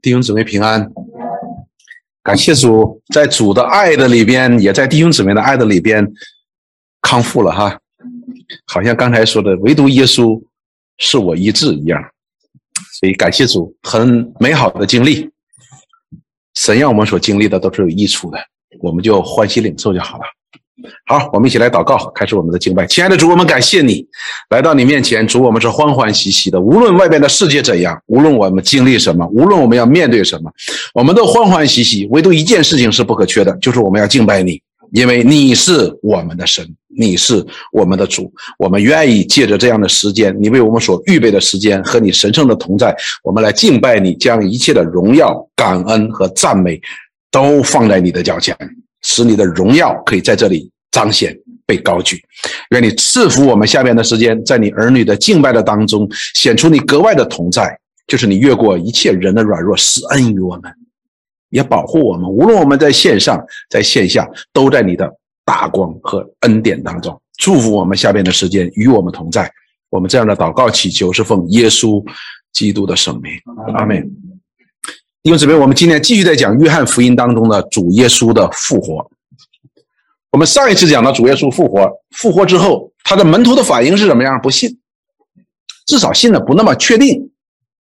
弟兄姊妹平安，感谢主，在主的爱的里边，也在弟兄姊妹的爱的里边康复了哈。好像刚才说的，唯独耶稣是我医治一样，所以感谢主，很美好的经历。神让我们所经历的都是有益处的，我们就欢喜领受就好了。好，我们一起来祷告，开始我们的敬拜。亲爱的主，我们感谢你来到你面前，主，我们是欢欢喜喜的。无论外边的世界怎样，无论我们经历什么，无论我们要面对什么，我们都欢欢喜喜。唯独一件事情是不可缺的，就是我们要敬拜你，因为你是我们的神，你是我们的主。我们愿意借着这样的时间，你为我们所预备的时间和你神圣的同在，我们来敬拜你，将一切的荣耀、感恩和赞美都放在你的脚前。使你的荣耀可以在这里彰显、被高举。愿你赐福我们下边的时间，在你儿女的敬拜的当中，显出你格外的同在，就是你越过一切人的软弱，施恩于我们，也保护我们。无论我们在线上、在线下，都在你的大光和恩典当中，祝福我们下边的时间与我们同在。我们这样的祷告祈求是奉耶稣基督的圣名，阿门。弟兄姊妹，我们今天继续在讲约翰福音当中的主耶稣的复活。我们上一次讲到主耶稣复活，复活之后，他的门徒的反应是怎么样？不信，至少信的不那么确定，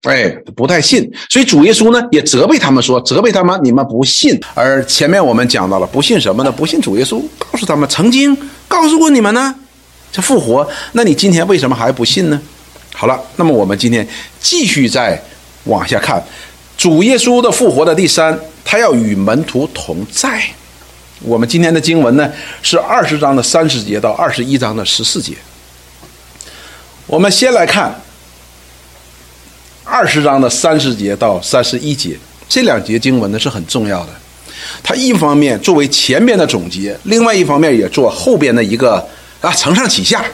哎，不太信。所以主耶稣呢也责备他们说：“责备他们，你们不信。”而前面我们讲到了，不信什么呢？不信主耶稣，告诉他们曾经告诉过你们呢，这复活。那你今天为什么还不信呢？好了，那么我们今天继续再往下看。主耶稣的复活的第三，他要与门徒同在。我们今天的经文呢是二十章的三十节到二十一章的十四节。我们先来看二十章的三十节到三十一节，这两节经文呢是很重要的。它一方面作为前面的总结，另外一方面也做后边的一个啊承上启下、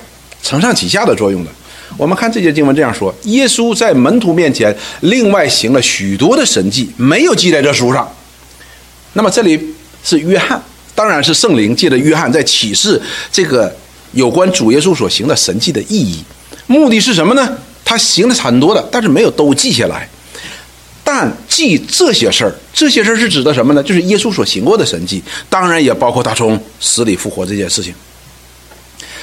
承上启下的作用的。我们看这节经文这样说：耶稣在门徒面前另外行了许多的神迹，没有记在这书上。那么这里是约翰，当然是圣灵借着约翰在启示这个有关主耶稣所行的神迹的意义。目的是什么呢？他行的很多的，但是没有都记下来。但记这些事儿，这些事儿是指的什么呢？就是耶稣所行过的神迹，当然也包括他从死里复活这件事情。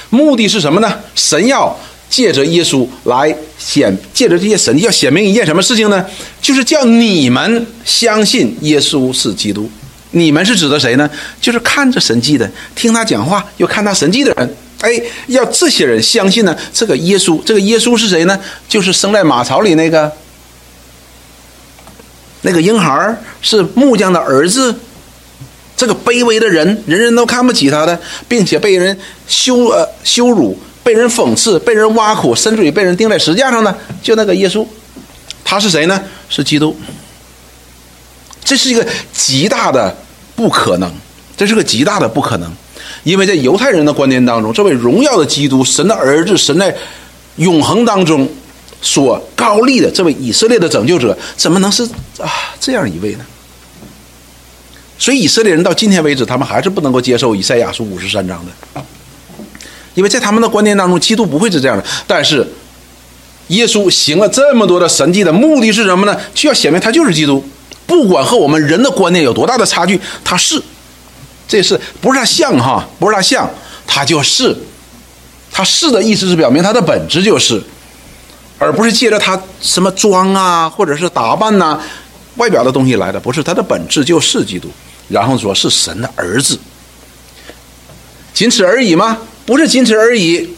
目的是什么呢？神要。借着耶稣来显，借着这些神迹要显明一件什么事情呢？就是叫你们相信耶稣是基督。你们是指的谁呢？就是看着神迹的，听他讲话又看他神迹的人。哎，要这些人相信呢？这个耶稣，这个耶稣是谁呢？就是生在马槽里那个那个婴孩，是木匠的儿子。这个卑微的人，人人都看不起他的，并且被人羞呃羞辱。被人讽刺，被人挖苦，甚至于被人钉在石架上呢？就那个耶稣，他是谁呢？是基督。这是一个极大的不可能，这是个极大的不可能，因为在犹太人的观念当中，这位荣耀的基督，神的儿子，神在永恒当中所高立的这位以色列的拯救者，怎么能是啊这样一位呢？所以以色列人到今天为止，他们还是不能够接受以赛亚书五十三章的。因为在他们的观念当中，基督不会是这样的。但是，耶稣行了这么多的神迹的目的是什么呢？就要显明他就是基督。不管和我们人的观念有多大的差距，他是，这是不是他像哈？不是他像，他就是。他是的意思是表明他的本质就是，而不是借着他什么装啊，或者是打扮呐、外表的东西来的。不是他的本质就是基督。然后说是神的儿子，仅此而已吗？不是仅此而已，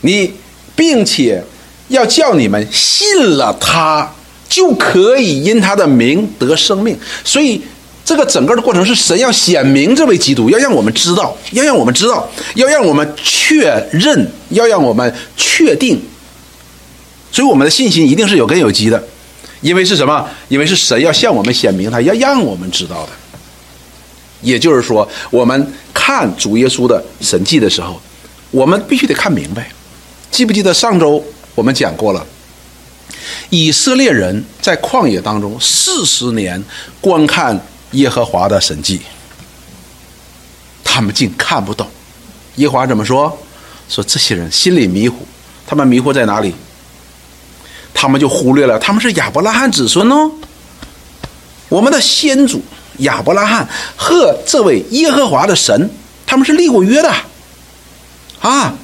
你并且要叫你们信了他，就可以因他的名得生命。所以这个整个的过程是神要显明这位基督，要让我们知道，要让我们知道，要让我们确认，要让我们确定。所以我们的信心一定是有根有基的，因为是什么？因为是神要向我们显明他，要让我们知道的。也就是说，我们看主耶稣的神迹的时候。我们必须得看明白，记不记得上周我们讲过了？以色列人在旷野当中四十年观看耶和华的神迹，他们竟看不懂。耶和华怎么说？说这些人心里迷糊，他们迷糊在哪里？他们就忽略了他们是亚伯拉罕子孙哦，我们的先祖亚伯拉罕和这位耶和华的神，他们是立过约的啊！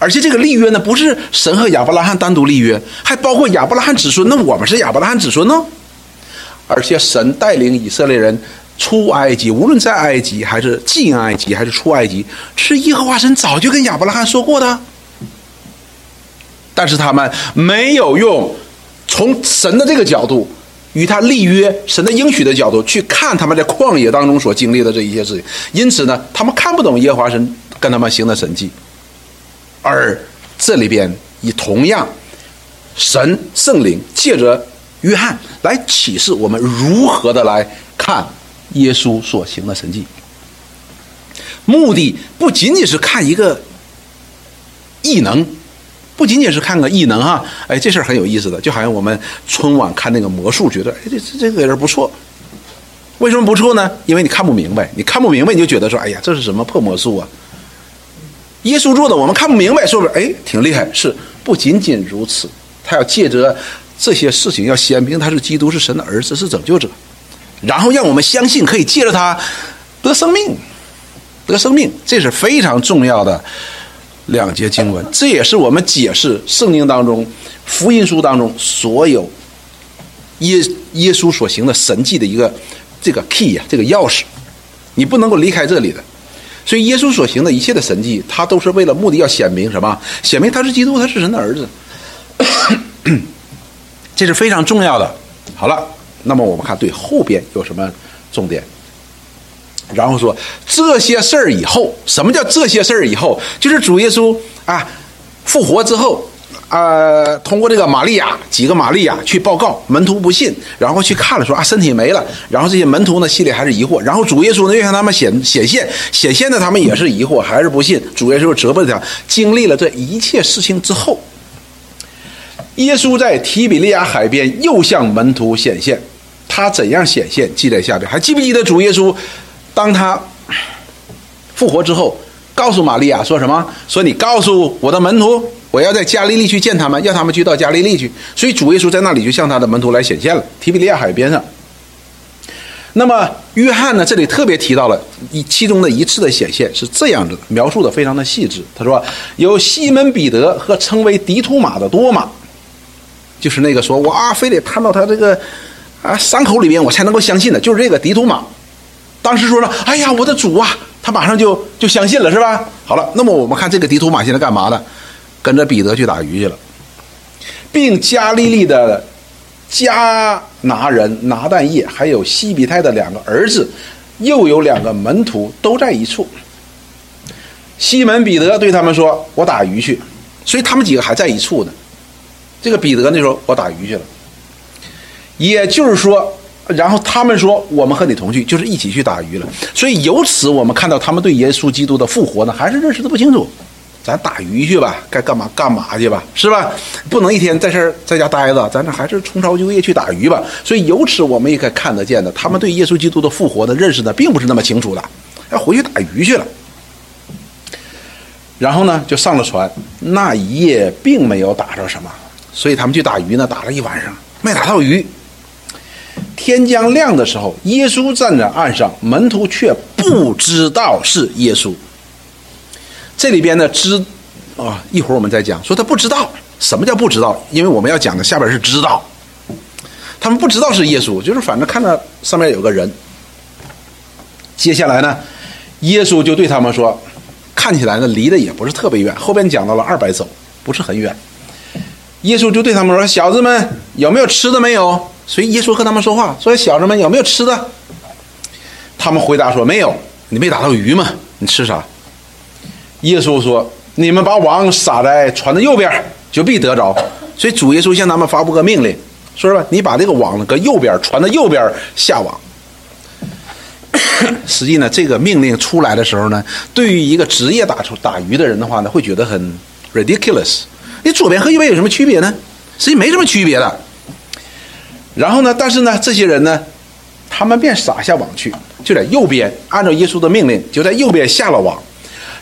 而且这个立约呢，不是神和亚伯拉罕单独立约，还包括亚伯拉罕子孙。那我们是亚伯拉罕子孙呢？而且神带领以色列人出埃及，无论在埃及还是进埃及还是出埃及，是耶和华神早就跟亚伯拉罕说过的。但是他们没有用从神的这个角度与他立约、神的应许的角度去看他们在旷野当中所经历的这一些事情，因此呢，他们看不懂耶和华神跟他们行的神迹。而这里边以同样，神圣灵借着约翰来启示我们如何的来看耶稣所行的神迹，目的不仅仅是看一个异能。不仅仅是看个异能哈，哎，这事儿很有意思的，就好像我们春晚看那个魔术，觉得哎这这这个人不错。为什么不错呢？因为你看不明白，你看不明白你就觉得说，哎呀，这是什么破魔术啊？耶稣做的我们看不明白，是不是？哎，挺厉害。是不仅仅如此，他要借着这些事情，要显明他是基督，是神的儿子，是拯救者，然后让我们相信，可以借着他得生命，得生命，这是非常重要的。两节经文，这也是我们解释圣经当中、福音书当中所有耶耶稣所行的神迹的一个这个 key 呀，这个钥匙，你不能够离开这里的。所以，耶稣所行的一切的神迹，他都是为了目的要显明什么？显明他是基督，他是神的儿子。这是非常重要的。好了，那么我们看对后边有什么重点？然后说这些事儿以后，什么叫这些事儿以后？就是主耶稣啊复活之后，呃，通过这个玛利亚几个玛利亚去报告，门徒不信，然后去看了，说啊身体没了，然后这些门徒呢心里还是疑惑，然后主耶稣呢又向他们显显现，显现的他们也是疑惑，还是不信，主耶稣责备他。经历了这一切事情之后，耶稣在提比利亚海边又向门徒显现，他怎样显现记在下边，还记不记得主耶稣？当他复活之后，告诉玛利亚说什么？说你告诉我的门徒，我要在加利利去见他们，要他们去到加利利去。所以主耶稣在那里就向他的门徒来显现了，提比利亚海边上。那么约翰呢？这里特别提到了一其中的一次的显现是这样子的，描述的非常的细致。他说有西门彼得和称为迪图马的多马，就是那个说我啊，非得看到他这个啊伤口里边我才能够相信的，就是这个迪图马。当时说了，哎呀，我的主啊！他马上就就相信了，是吧？好了，那么我们看这个迪图马现在干嘛呢？跟着彼得去打鱼去了，并加利利的加拿人拿旦叶，还有西比泰的两个儿子，又有两个门徒都在一处。西门彼得对他们说：“我打鱼去。”所以他们几个还在一处呢。这个彼得那时候我打鱼去了，也就是说。然后他们说：“我们和你同去，就是一起去打鱼了。”所以由此我们看到他们对耶稣基督的复活呢，还是认识的不清楚。咱打鱼去吧，该干嘛干嘛去吧，是吧？不能一天在这儿在家待着，咱这还是重操旧业去打鱼吧。所以由此我们也可以看得见的，他们对耶稣基督的复活的认识呢，并不是那么清楚的，要回去打鱼去了。然后呢，就上了船，那一夜并没有打着什么，所以他们去打鱼呢，打了一晚上没打到鱼。天将亮的时候，耶稣站在岸上，门徒却不知道是耶稣。这里边呢，知啊，一会儿我们再讲。说他不知道，什么叫不知道？因为我们要讲的下边是知道。他们不知道是耶稣，就是反正看到上面有个人。接下来呢，耶稣就对他们说：“看起来呢，离得也不是特别远。后边讲到了二百走，不是很远。”耶稣就对他们说：“小子们，有没有吃的没有？”所以耶稣和他们说话，说：“小子们有没有吃的？”他们回答说：“没有。”你没打到鱼吗？你吃啥？耶稣说：“你们把网撒在船的右边，就必得着。”所以主耶稣向他们发布个命令，说是吧？你把这个网搁右边，船的右边下网。实际呢，这个命令出来的时候呢，对于一个职业打出打鱼的人的话呢，会觉得很 ridiculous。你左边和右边有什么区别呢？实际没什么区别的。然后呢？但是呢，这些人呢，他们便撒下网去，就在右边，按照耶稣的命令，就在右边下了网，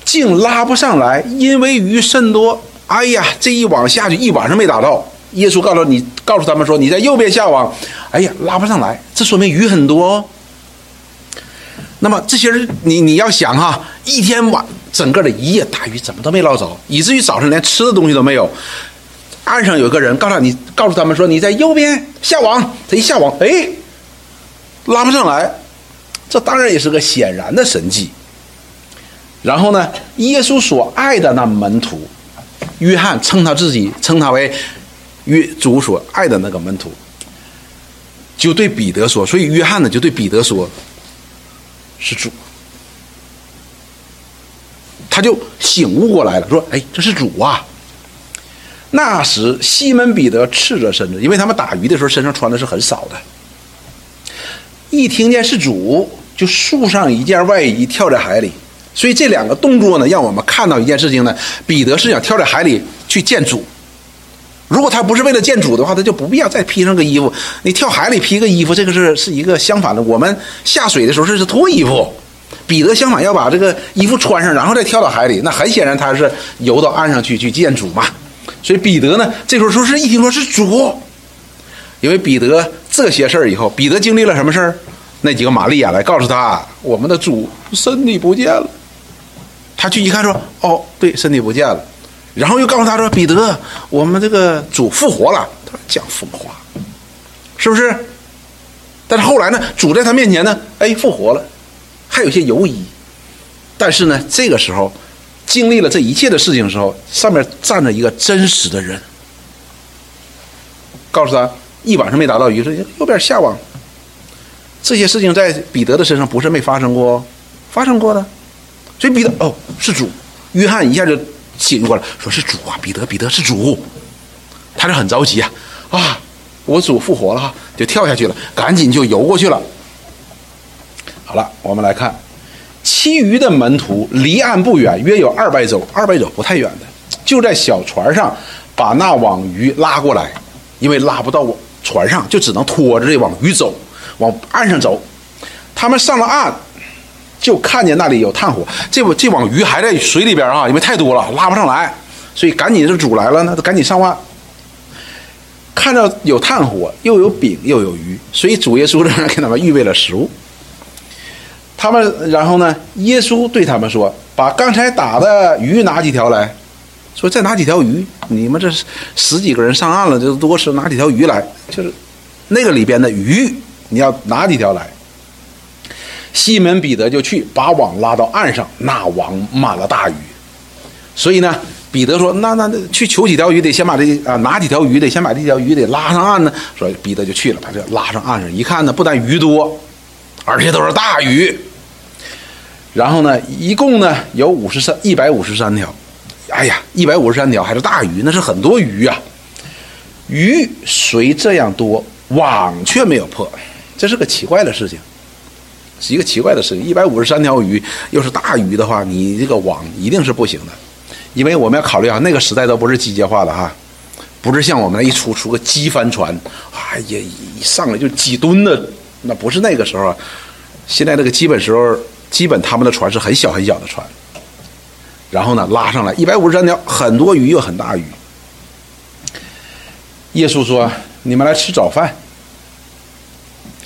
竟拉不上来，因为鱼甚多。哎呀，这一网下去一晚上没打到，耶稣告诉你，告诉他们说你在右边下网，哎呀，拉不上来，这说明鱼很多哦。那么这些人，你你要想哈，一天晚整个的一夜打鱼怎么都没捞着，以至于早上连吃的东西都没有。岸上有个人告诉你，告诉他们说你在右边下网，他一下网，哎，拉不上来，这当然也是个显然的神迹。然后呢，耶稣所爱的那门徒约翰称他自己称他为约主所爱的那个门徒，就对彼得说，所以约翰呢就对彼得说。是主，他就醒悟过来了，说：“哎，这是主啊！”那时西门彼得赤着身子，因为他们打鱼的时候身上穿的是很少的。一听见是主，就束上一件外衣，跳在海里。所以这两个动作呢，让我们看到一件事情呢：彼得是想跳在海里去见主。如果他不是为了见主的话，他就不必要再披上个衣服。你跳海里披个衣服，这个是是一个相反的。我们下水的时候是是脱衣服，彼得相反要把这个衣服穿上，然后再跳到海里。那很显然他是游到岸上去去见主嘛。所以彼得呢，这时候说是一听说是主，因为彼得这些事儿以后，彼得经历了什么事儿？那几个玛利亚来告诉他，我们的主身体不见了。他去一看说，哦，对，身体不见了。然后又告诉他说：“彼得，我们这个主复活了。”他说：“讲疯话，是不是？”但是后来呢，主在他面前呢，哎，复活了，还有些犹疑。但是呢，这个时候经历了这一切的事情的时候，上面站着一个真实的人，告诉他一晚上没打到鱼，说右边下网。这些事情在彼得的身上不是没发生过，发生过的。所以彼得哦，是主。约翰一下就。醒过来，说是主啊，彼得，彼得是主，他就很着急啊，啊，我主复活了哈，就跳下去了，赶紧就游过去了。好了，我们来看，其余的门徒离岸不远，约有二百走，二百走不太远的，就在小船上把那网鱼拉过来，因为拉不到船上，就只能拖着这网鱼走，往岸上走。他们上了岸。就看见那里有炭火，这不这网鱼还在水里边啊，因为太多了拉不上来，所以赶紧就主来了，那赶紧上岸。看到有炭火，又有饼，又有鱼，所以主耶稣呢给他们预备了食物。他们然后呢，耶稣对他们说：“把刚才打的鱼拿几条来，说再拿几条鱼。你们这十几个人上岸了，就多吃拿几条鱼来，就是那个里边的鱼，你要拿几条来。”西门彼得就去把网拉到岸上，那网满了大鱼。所以呢，彼得说：“那那那去求几条鱼，得先把这啊拿几条鱼，得先把这条鱼得拉上岸呢。”说彼得就去了，把这拉上岸上一看呢，不但鱼多，而且都是大鱼。然后呢，一共呢有五十三一百五十三条。哎呀，一百五十三条还是大鱼，那是很多鱼啊。鱼虽这样多，网却没有破，这是个奇怪的事情。是一个奇怪的事情，一百五十三条鱼，又是大鱼的话，你这个网一定是不行的，因为我们要考虑啊，那个时代都不是机械化的哈，不是像我们那一出出个机帆船，啊也一上来就几吨的，那不是那个时候啊，现在这个基本时候，基本他们的船是很小很小的船，然后呢拉上来一百五十三条，很多鱼又很大鱼，耶稣说：“你们来吃早饭。”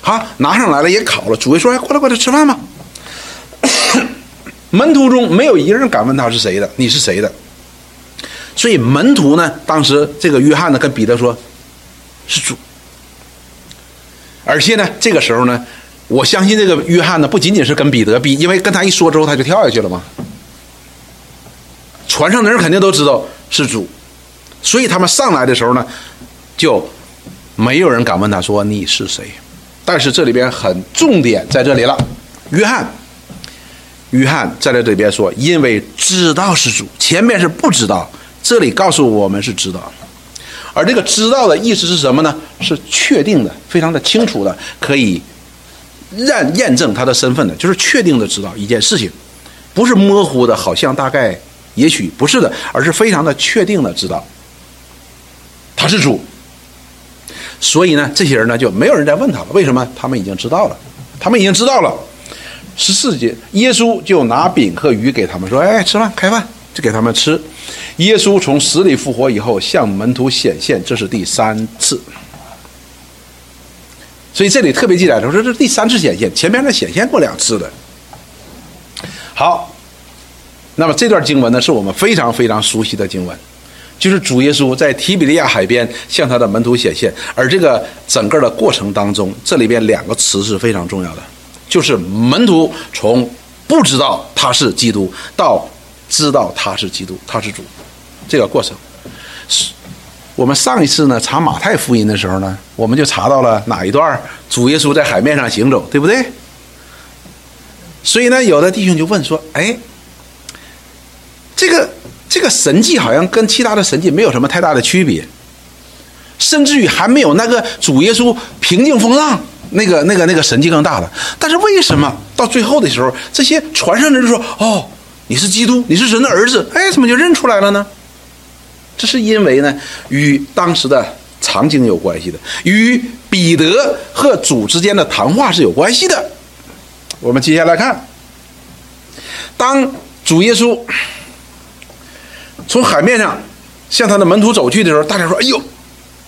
好，拿上来了，也烤了。主位说：“哎，过来，过来吃饭吧。”门徒中没有一个人敢问他是谁的，你是谁的？所以门徒呢，当时这个约翰呢，跟彼得说：“是主。”而且呢，这个时候呢，我相信这个约翰呢，不仅仅是跟彼得比，因为跟他一说之后，他就跳下去了嘛。船上的人肯定都知道是主，所以他们上来的时候呢，就没有人敢问他说：“你是谁？”但是这里边很重点在这里了，约翰，约翰在这里边说，因为知道是主，前面是不知道，这里告诉我们是知道，而这个知道的意思是什么呢？是确定的，非常的清楚的，可以验验证他的身份的，就是确定的知道一件事情，不是模糊的，好像大概也许不是的，而是非常的确定的知道，他是主。所以呢，这些人呢就没有人再问他了。为什么？他们已经知道了，他们已经知道了。十四节，耶稣就拿饼和鱼给他们说：“哎，吃饭，开饭。”就给他们吃。耶稣从死里复活以后向门徒显现，这是第三次。所以这里特别记载说，这是第三次显现，前面呢显现过两次的。好，那么这段经文呢，是我们非常非常熟悉的经文。就是主耶稣在提比利亚海边向他的门徒显现，而这个整个的过程当中，这里边两个词是非常重要的，就是门徒从不知道他是基督到知道他是基督，他是主，这个过程。是我们上一次呢查马太福音的时候呢，我们就查到了哪一段主耶稣在海面上行走，对不对？所以呢，有的弟兄就问说：“哎，这个。”这个神迹好像跟其他的神迹没有什么太大的区别，甚至于还没有那个主耶稣平静风浪那个、那个、那个神迹更大的。但是为什么到最后的时候，这些传上的人说：“哦，你是基督，你是神的儿子。”哎，怎么就认出来了呢？这是因为呢，与当时的场景有关系的，与彼得和主之间的谈话是有关系的。我们接下来看，当主耶稣。从海面上向他的门徒走去的时候，大家说：“哎呦，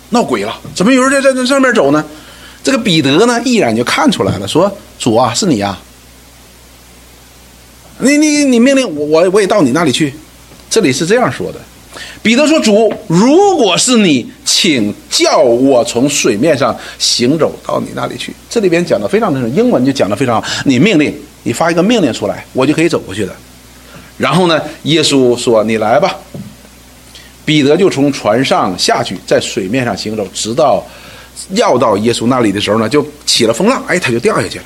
闹鬼了！怎么有人在在这上面走呢？”这个彼得呢，一眼就看出来了，说：“主啊，是你呀！你你你命令我，我我也到你那里去。”这里是这样说的。彼得说：“主，如果是你，请叫我从水面上行走到你那里去。”这里边讲的非常的英文就讲的非常好。你命令，你发一个命令出来，我就可以走过去的。然后呢？耶稣说：“你来吧。”彼得就从船上下去，在水面上行走，直到要到耶稣那里的时候呢，就起了风浪，哎，他就掉下去了。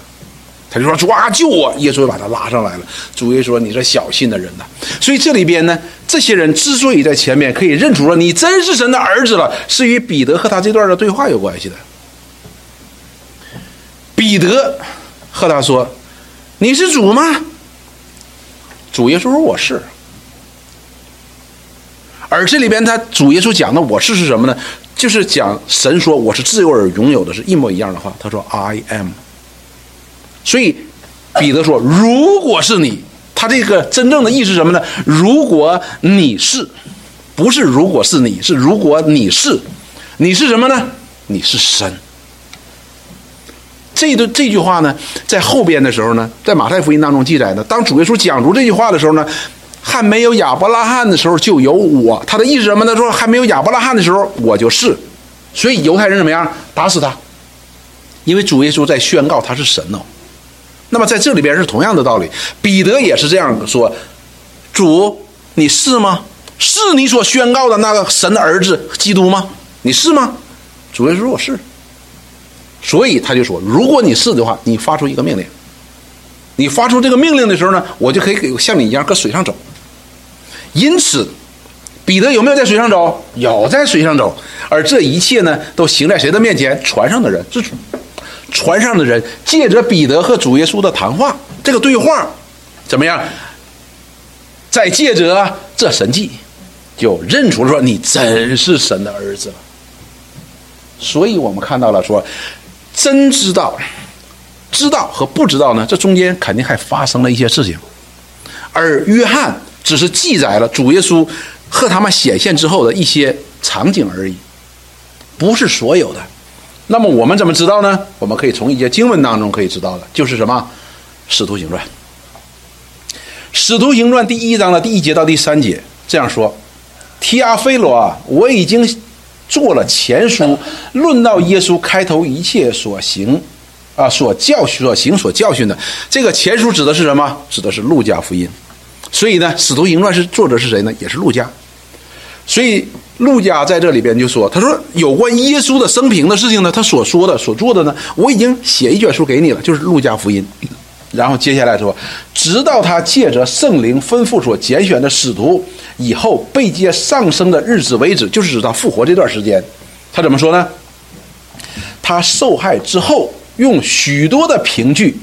他就说：“主啊，救我！”耶稣就把他拉上来了。主耶稣说：“你这小心的人呐！”所以这里边呢，这些人之所以在前面可以认出了你真是神的儿子了，是与彼得和他这段的对话有关系的。彼得和他说：“你是主吗？”主耶稣说：“我是。”而这里边他主耶稣讲的“我是”是什么呢？就是讲神说我是自由而拥有的，是一模一样的话。他说：“I am。”所以彼得说：“如果是你，他这个真正的意思是什么呢？如果你是，不是如果是你是如果你是，你是什么呢？你是神。”这段这句话呢，在后边的时候呢，在马太福音当中记载呢，当主耶稣讲出这句话的时候呢，还没有亚伯拉罕的时候就有我。他的意思什么呢？说还没有亚伯拉罕的时候我就是，所以犹太人怎么样打死他？因为主耶稣在宣告他是神哦。那么在这里边是同样的道理，彼得也是这样说：主，你是吗？是你所宣告的那个神的儿子基督吗？你是吗？主耶稣说我是。所以他就说：“如果你是的话，你发出一个命令。你发出这个命令的时候呢，我就可以给像你一样搁水上走。因此，彼得有没有在水上走？有在水上走。而这一切呢，都行在谁的面前？船上的人，这船上的人借着彼得和主耶稣的谈话，这个对话怎么样？再借着这神迹，就认出了说你真是神的儿子了。所以我们看到了说。”真知道，知道和不知道呢？这中间肯定还发生了一些事情，而约翰只是记载了主耶稣和他们显现之后的一些场景而已，不是所有的。那么我们怎么知道呢？我们可以从一些经文当中可以知道的，就是什么？《使徒行传》。《使徒行传》第一章的第一节到第三节这样说：“提阿非罗啊，我已经。”做了前书，论到耶稣开头一切所行，啊，所教训、所行、所教训的这个前书指的是什么？指的是路加福音。所以呢，使徒行传是作者是谁呢？也是路加。所以路加在这里边就说：“他说有关耶稣的生平的事情呢，他所说的、所做的呢，我已经写一卷书给你了，就是路加福音。然后接下来说，直到他借着圣灵吩咐所拣选的使徒。”以后被接上升的日子为止，就是指他复活这段时间。他怎么说呢？他受害之后，用许多的凭据，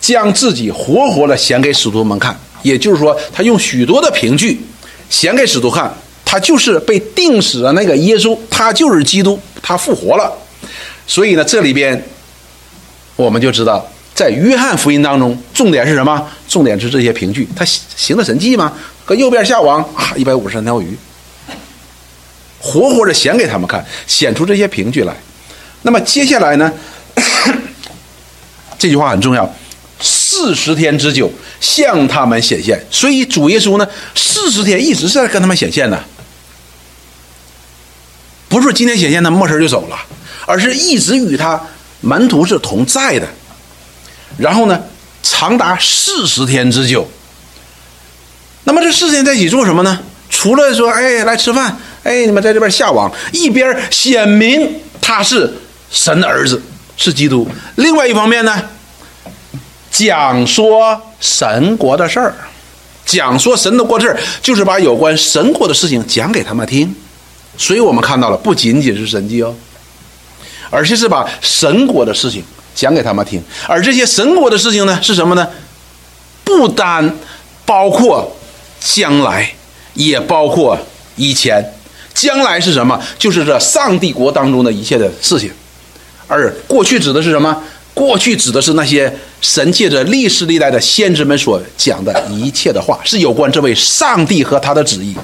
将自己活活的显给使徒们看。也就是说，他用许多的凭据显给使徒看，他就是被定死的那个耶稣，他就是基督，他复活了。所以呢，这里边我们就知道。在约翰福音当中，重点是什么？重点是这些凭据。他行的神迹吗？搁右边下网啊，一百五十三条鱼，活活的显给他们看，显出这些凭据来。那么接下来呢？这句话很重要，四十天之久向他们显现。所以主耶稣呢，四十天一直在跟他们显现的，不是今天显现他没事就走了，而是一直与他门徒是同在的。然后呢，长达四十天之久。那么这四十天在一起做什么呢？除了说，哎，来吃饭，哎，你们在这边下网，一边显明他是神的儿子，是基督。另外一方面呢，讲说神国的事儿，讲说神的国事儿，就是把有关神国的事情讲给他们听。所以我们看到了，不仅仅是神迹哦，而且是把神国的事情讲给他们听。而这些神国的事情呢，是什么呢？不单包括。将来也包括以前，将来是什么？就是这上帝国当中的一切的事情，而过去指的是什么？过去指的是那些神借着历史历代的先知们所讲的一切的话，是有关这位上帝和他的旨意。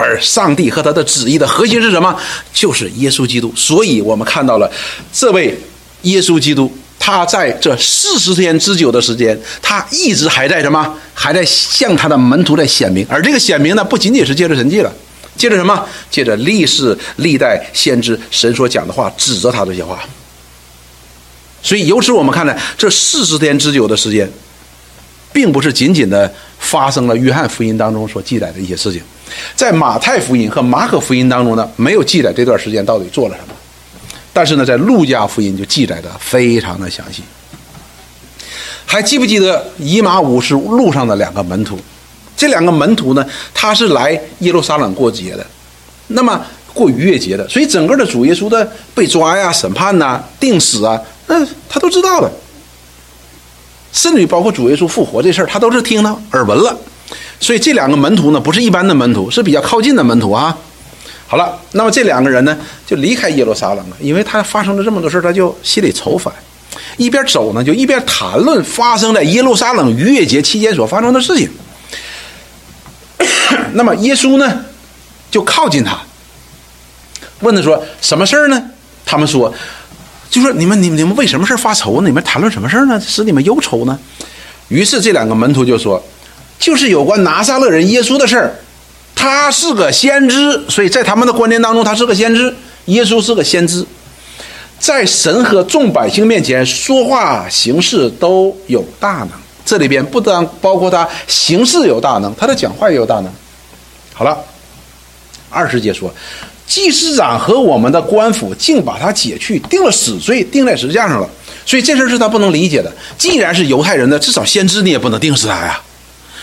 而上帝和他的旨意的核心是什么？就是耶稣基督。所以我们看到了这位耶稣基督。他在这四十天之久的时间，他一直还在什么？还在向他的门徒在显明。而这个显明呢，不仅仅是借着神迹了，借着什么？借着历史历代先知神所讲的话，指着他这些话。所以由此我们看呢，这四十天之久的时间，并不是仅仅的发生了约翰福音当中所记载的一些事情，在马太福音和马可福音当中呢，没有记载这段时间到底做了什么。但是呢，在路加福音就记载的非常的详细。还记不记得以马五是路上的两个门徒？这两个门徒呢，他是来耶路撒冷过节的，那么过逾越节的，所以整个的主耶稣的被抓呀、审判呐、定死啊，那他都知道了。甚至于包括主耶稣复活这事儿，他都是听到耳闻了。所以这两个门徒呢，不是一般的门徒，是比较靠近的门徒啊。好了，那么这两个人呢，就离开耶路撒冷了，因为他发生了这么多事他就心里愁烦，一边走呢，就一边谈论发生在耶路撒冷逾越节期间所发生的事情。那么耶稣呢，就靠近他，问他说：“什么事儿呢？”他们说：“就说你们、你们、你们为什么事发愁呢？你们谈论什么事呢？使你们忧愁呢？”于是这两个门徒就说：“就是有关拿撒勒人耶稣的事儿。”他是个先知，所以在他们的观念当中，他是个先知。耶稣是个先知，在神和众百姓面前说话行事都有大能。这里边不单包括他行事有大能，他的讲话也有大能。好了，二十节说，祭司长和我们的官府竟把他解去，定了死罪，钉在石架上了。所以这事儿是他不能理解的。既然是犹太人的，至少先知你也不能定死他呀。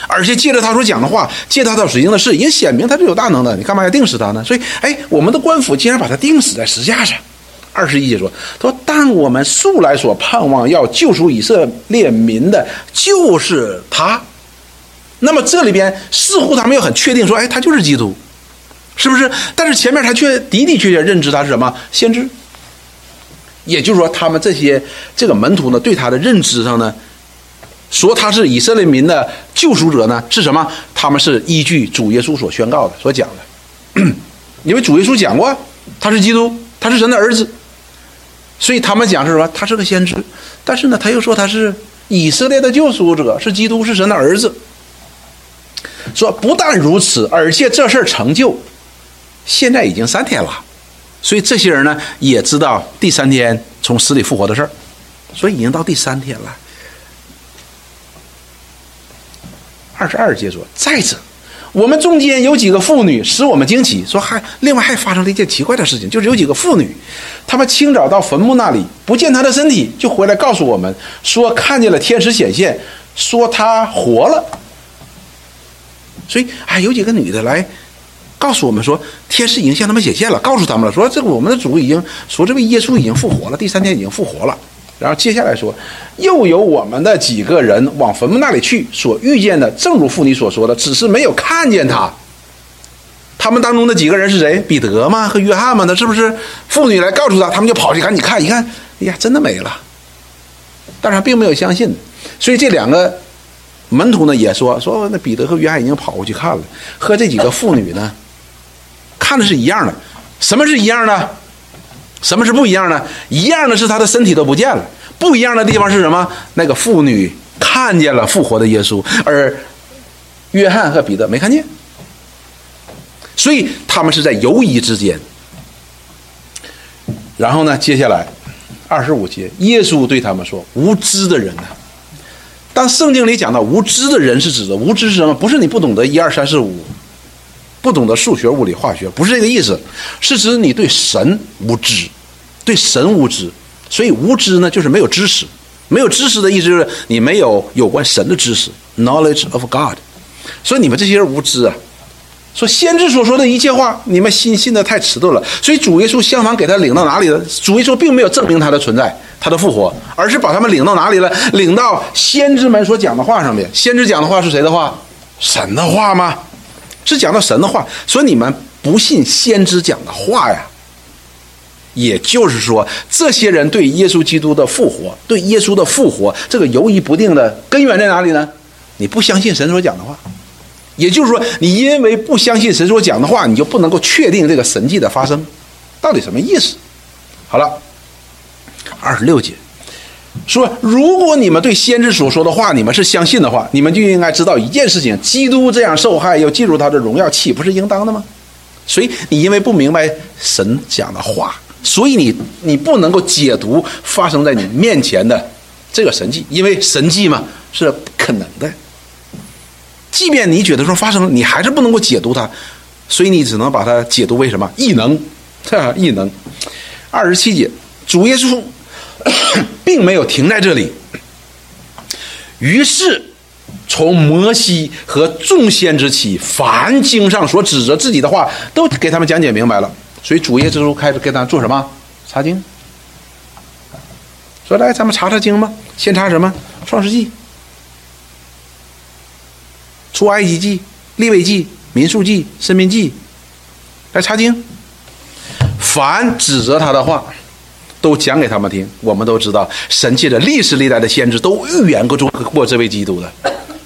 而且借着他所讲的话，借他所行的事，也显明他是有大能的。你干嘛要定死他呢？所以，哎，我们的官府竟然把他钉死在石架上。二十一节说：“他说，但我们素来所盼望要救赎以色列民的，就是他。那么这里边似乎他们又很确定说，哎，他就是基督，是不是？但是前面他却的的确确认知他是什么先知。也就是说，他们这些这个门徒呢，对他的认知上呢。”说他是以色列民的救赎者呢？是什么？他们是依据主耶稣所宣告的、所讲的。因为主耶稣讲过，他是基督，他是神的儿子，所以他们讲是什么？他是个先知。但是呢，他又说他是以色列的救赎者，是基督，是神的儿子。说不但如此，而且这事儿成就，现在已经三天了，所以这些人呢也知道第三天从死里复活的事儿，所以已经到第三天了。二十二节说：“再者，我们中间有几个妇女使我们惊奇，说还另外还发生了一件奇怪的事情，就是有几个妇女，她们清早到坟墓那里不见他的身体，就回来告诉我们说看见了天使显现，说他活了。所以啊，有几个女的来告诉我们说，天使已经向他们显现了，告诉他们了，说这个我们的主已经说这位耶稣已经复活了，第三天已经复活了。”然后接下来说，又有我们的几个人往坟墓那里去，所遇见的正如妇女所说的，只是没有看见他。他们当中的几个人是谁？彼得吗？和约翰吗？那是不是妇女来告诉他，他们就跑去赶紧看一看？哎呀，真的没了。但是并没有相信，所以这两个门徒呢也说说那彼得和约翰已经跑过去看了，和这几个妇女呢看的是一样的。什么是一样的？什么是不一样的？一样的是他的身体都不见了，不一样的地方是什么？那个妇女看见了复活的耶稣，而约翰和彼得没看见。所以他们是在犹疑之间。然后呢，接下来二十五节，耶稣对他们说：“无知的人呐！”当圣经里讲到无知的人，是指的无知是什么？不是你不懂得一二三四五，不懂得数学、物理、化学，不是这个意思，是指你对神无知，对神无知。所以无知呢，就是没有知识。没有知识的意思就是你没有有关神的知识，knowledge of God。所以你们这些人无知啊。说先知所说的一切话，你们信信的太迟钝了。所以主耶稣相反给他领到哪里了？主耶稣并没有证明他的存在，他的复活，而是把他们领到哪里了？领到先知们所讲的话上面。先知讲的话是谁的话？神的话吗？是讲到神的话。所以你们不信先知讲的话呀？也就是说，这些人对耶稣基督的复活，对耶稣的复活这个犹疑不定的根源在哪里呢？你不相信神所讲的话。也就是说，你因为不相信神所讲的话，你就不能够确定这个神迹的发生，到底什么意思？好了，二十六节说，如果你们对先知所说的话，你们是相信的话，你们就应该知道一件事情：基督这样受害，要进入他的荣耀，岂不是应当的吗？所以你因为不明白神讲的话，所以你你不能够解读发生在你面前的这个神迹，因为神迹嘛是不可能的。即便你觉得说发生了，你还是不能够解读它，所以你只能把它解读为什么异能？异能。二十七节，主耶稣 并没有停在这里，于是从摩西和众先知起，凡经上所指责自己的话，都给他们讲解明白了。所以主耶稣开始给他做什么？查经。说来，咱们查查经吧。先查什么？创世纪。出埃及记、利未记、民数记、申命记，来查经。凡指责他的话，都讲给他们听。我们都知道，神借着历史历代的先知都预言过中过这位基督的。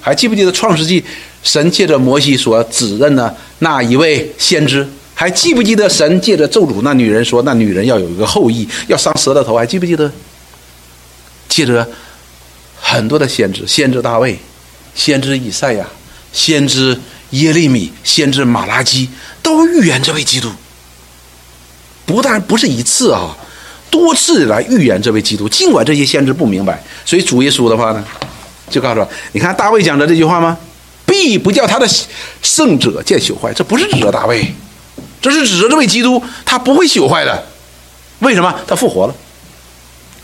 还记不记得创世纪？神借着摩西所指认的那一位先知？还记不记得神借着咒诅那女人说，那女人要有一个后裔，要伤蛇的头？还记不记得？借着很多的先知，先知大卫，先知以赛亚。先知耶利米、先知马拉基都预言这位基督，不但不是一次啊，多次来预言这位基督。尽管这些先知不明白，所以主耶稣的话呢，就告诉说：你看大卫讲的这句话吗？必不叫他的圣者见朽坏。这不是指着大卫，这是指着这位基督，他不会朽坏的。为什么？他复活了，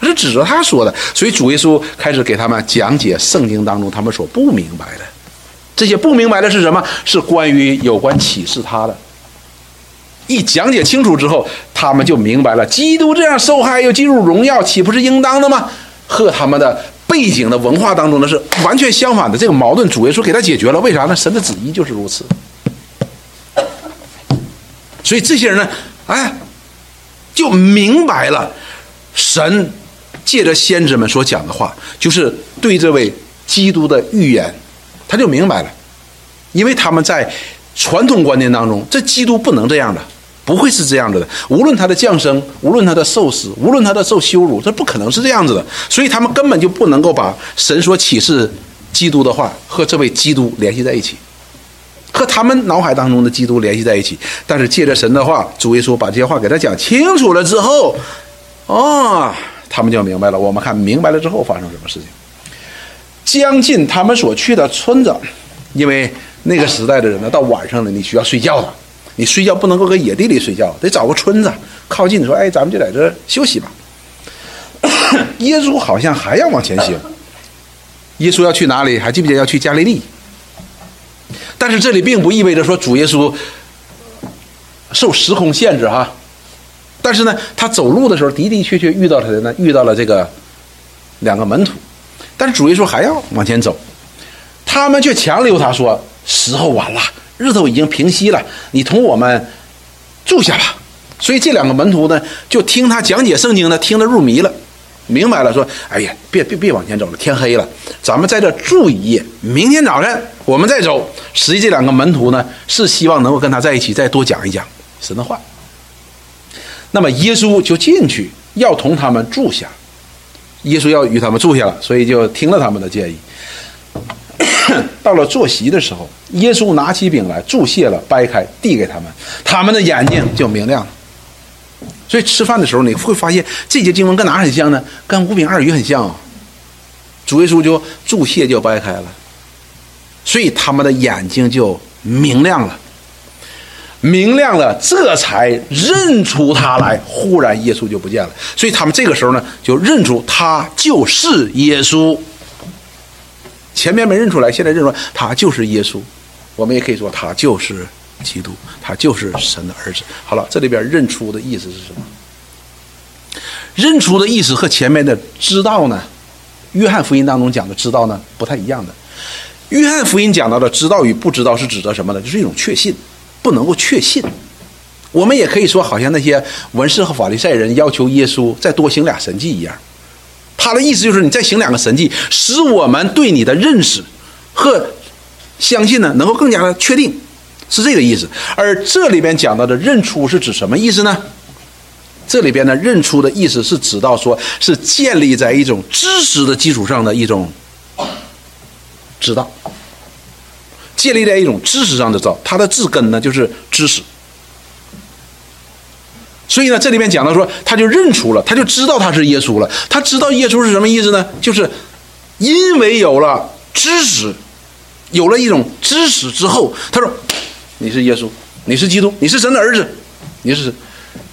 是指着他说的。所以主耶稣开始给他们讲解圣经当中他们所不明白的。这些不明白的是什么？是关于有关启示他的。一讲解清楚之后，他们就明白了。基督这样受害又进入荣耀，岂不是应当的吗？和他们的背景的文化当中的是完全相反的。这个矛盾，主耶稣给他解决了。为啥呢？神的旨意就是如此。所以这些人呢，哎，就明白了神借着先知们所讲的话，就是对这位基督的预言。他就明白了，因为他们在传统观念当中，这基督不能这样的，不会是这样子的。无论他的降生，无论他的受死，无论他的受羞辱，这不可能是这样子的。所以他们根本就不能够把神所启示基督的话和这位基督联系在一起，和他们脑海当中的基督联系在一起。但是借着神的话，主耶稣把这些话给他讲清楚了之后，哦，他们就明白了。我们看明白了之后发生什么事情。将近他们所去的村子，因为那个时代的人呢，到晚上呢，你需要睡觉了。你睡觉不能够搁野地里睡觉，得找个村子靠近。说，哎，咱们就在这休息吧。耶稣好像还要往前行。耶稣要去哪里？还记不记得要去加利利？但是这里并不意味着说主耶稣受时空限制哈。但是呢，他走路的时候的的确确遇到他的呢，遇到了这个两个门徒。但是主耶稣还要往前走，他们却强留他说：“时候晚了，日头已经平息了，你同我们住下吧。”所以这两个门徒呢，就听他讲解圣经呢，听得入迷了。明白了，说：“哎呀，别别别往前走了，天黑了，咱们在这住一夜，明天早晨我们再走。”实际这两个门徒呢，是希望能够跟他在一起，再多讲一讲神的话。那么耶稣就进去，要同他们住下。耶稣要与他们住下了，所以就听了他们的建议。到了坐席的时候，耶稣拿起饼来，注谢了，掰开，递给他们，他们的眼睛就明亮了。所以吃饭的时候，你会发现这节经文跟哪很像呢？跟五饼二鱼很像啊。主耶稣就注谢就掰开了，所以他们的眼睛就明亮了，明亮了，这才认出他来。忽然耶稣就不见了，所以他们这个时候呢，就认出他就是耶稣。前面没认出来，现在认出来，他就是耶稣。我们也可以说，他就是基督，他就是神的儿子。好了，这里边认出的意思是什么？认出的意思和前面的知道呢？约翰福音当中讲的知道呢，不太一样的。约翰福音讲到的知道与不知道是指的什么呢？就是一种确信，不能够确信。我们也可以说，好像那些文士和法利赛人要求耶稣再多行俩神迹一样。他的意思就是，你再行两个神迹，使我们对你的认识和相信呢，能够更加的确定，是这个意思。而这里边讲到的认出是指什么意思呢？这里边呢，认出的意思是指到说是建立在一种知识的基础上的一种知道，建立在一种知识上的知道，它的字根呢就是知识。所以呢，这里面讲到说，他就认出了，他就知道他是耶稣了。他知道耶稣是什么意思呢？就是因为有了知识，有了一种知识之后，他说：“你是耶稣，你是基督，你是神的儿子，你是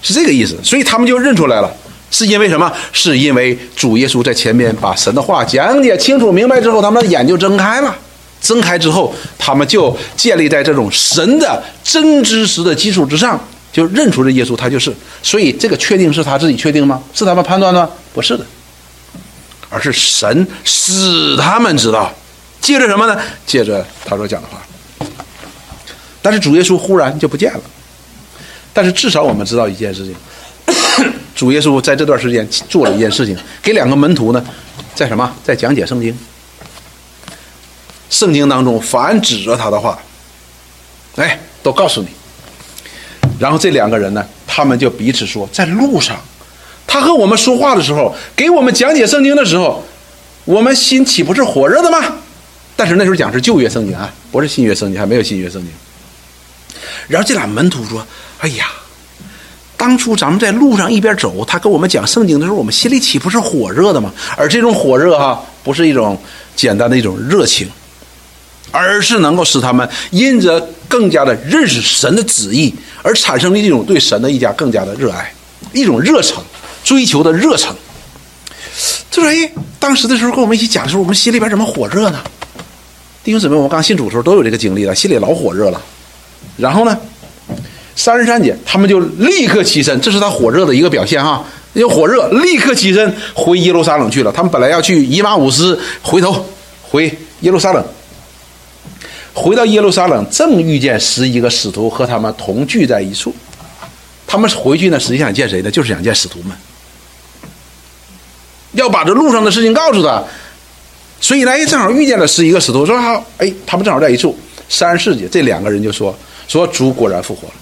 是这个意思。”所以他们就认出来了，是因为什么？是因为主耶稣在前面把神的话讲解清楚明白之后，他们的眼就睁开了。睁开之后，他们就建立在这种神的真知识的基础之上。就认出这耶稣，他就是，所以这个确定是他自己确定吗？是他们判断的？不是的，而是神使他们知道，借着什么呢？借着他所讲的话。但是主耶稣忽然就不见了。但是至少我们知道一件事情，主耶稣在这段时间做了一件事情，给两个门徒呢，在什么？在讲解圣经。圣经当中凡指着他的话，哎，都告诉你。然后这两个人呢，他们就彼此说，在路上，他和我们说话的时候，给我们讲解圣经的时候，我们心岂不是火热的吗？但是那时候讲是旧约圣经啊，不是新约圣经，还没有新约圣经。然后这俩门徒说：“哎呀，当初咱们在路上一边走，他跟我们讲圣经的时候，我们心里岂不是火热的吗？而这种火热哈，不是一种简单的一种热情。”而是能够使他们因着更加的认识神的旨意，而产生了一种对神的一家更加的热爱，一种热诚，追求的热诚。就说哎，当时的时候跟我们一起讲的时候，我们心里边怎么火热呢？弟兄姊妹，我们刚信主的时候都有这个经历了，心里老火热了。然后呢，三十三节，他们就立刻起身，这是他火热的一个表现哈，有火热，立刻起身回耶路撒冷去了。他们本来要去以马五斯，回头回耶路撒冷。回到耶路撒冷，正遇见十一个使徒和他们同聚在一处。他们回去呢，实际想见谁呢？就是想见使徒们，要把这路上的事情告诉他。所以呢，正好遇见了十一个使徒，说好，哎，他们正好在一处。三十四节，这两个人就说：“说主果然复活了。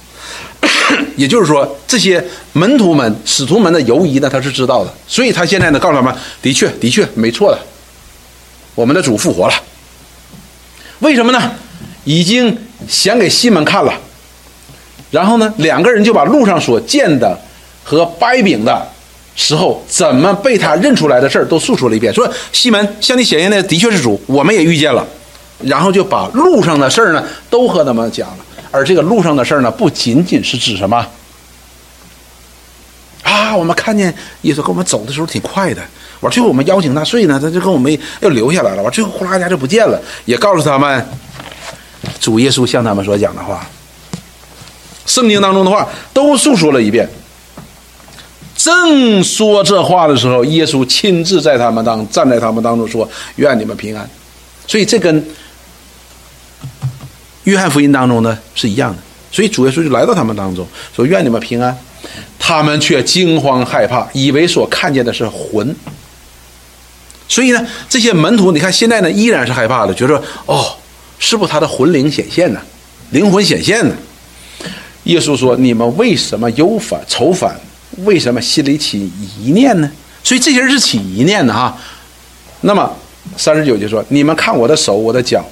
”也就是说，这些门徒们、使徒们的犹疑呢，他是知道的。所以他现在呢，告诉他们：“的确，的确，没错的，我们的主复活了。”为什么呢？已经显给西门看了，然后呢，两个人就把路上所见的和掰饼的时候怎么被他认出来的事儿都诉说了一遍。说西门向你显现的的确是主，我们也遇见了，然后就把路上的事儿呢都和他们讲了。而这个路上的事儿呢，不仅仅是指什么啊，我们看见耶稣跟我们走的时候挺快的，完最后我们邀请他睡呢，他就跟我们又留下来了，完最后呼啦一下就不见了，也告诉他们。主耶稣向他们所讲的话，圣经当中的话都述说了一遍。正说这话的时候，耶稣亲自在他们当站在他们当中说：“愿你们平安。”所以这跟约翰福音当中呢是一样的。所以主耶稣就来到他们当中说：“愿你们平安。”他们却惊慌害怕，以为所看见的是魂。所以呢，这些门徒，你看现在呢依然是害怕的，觉得哦，是不是他的魂灵显现呢？灵魂显现呢？耶稣说：“你们为什么忧烦愁烦？为什么心里起疑念呢？”所以这些人是起疑念的哈。那么三十九就说：“你们看我的手，我的脚，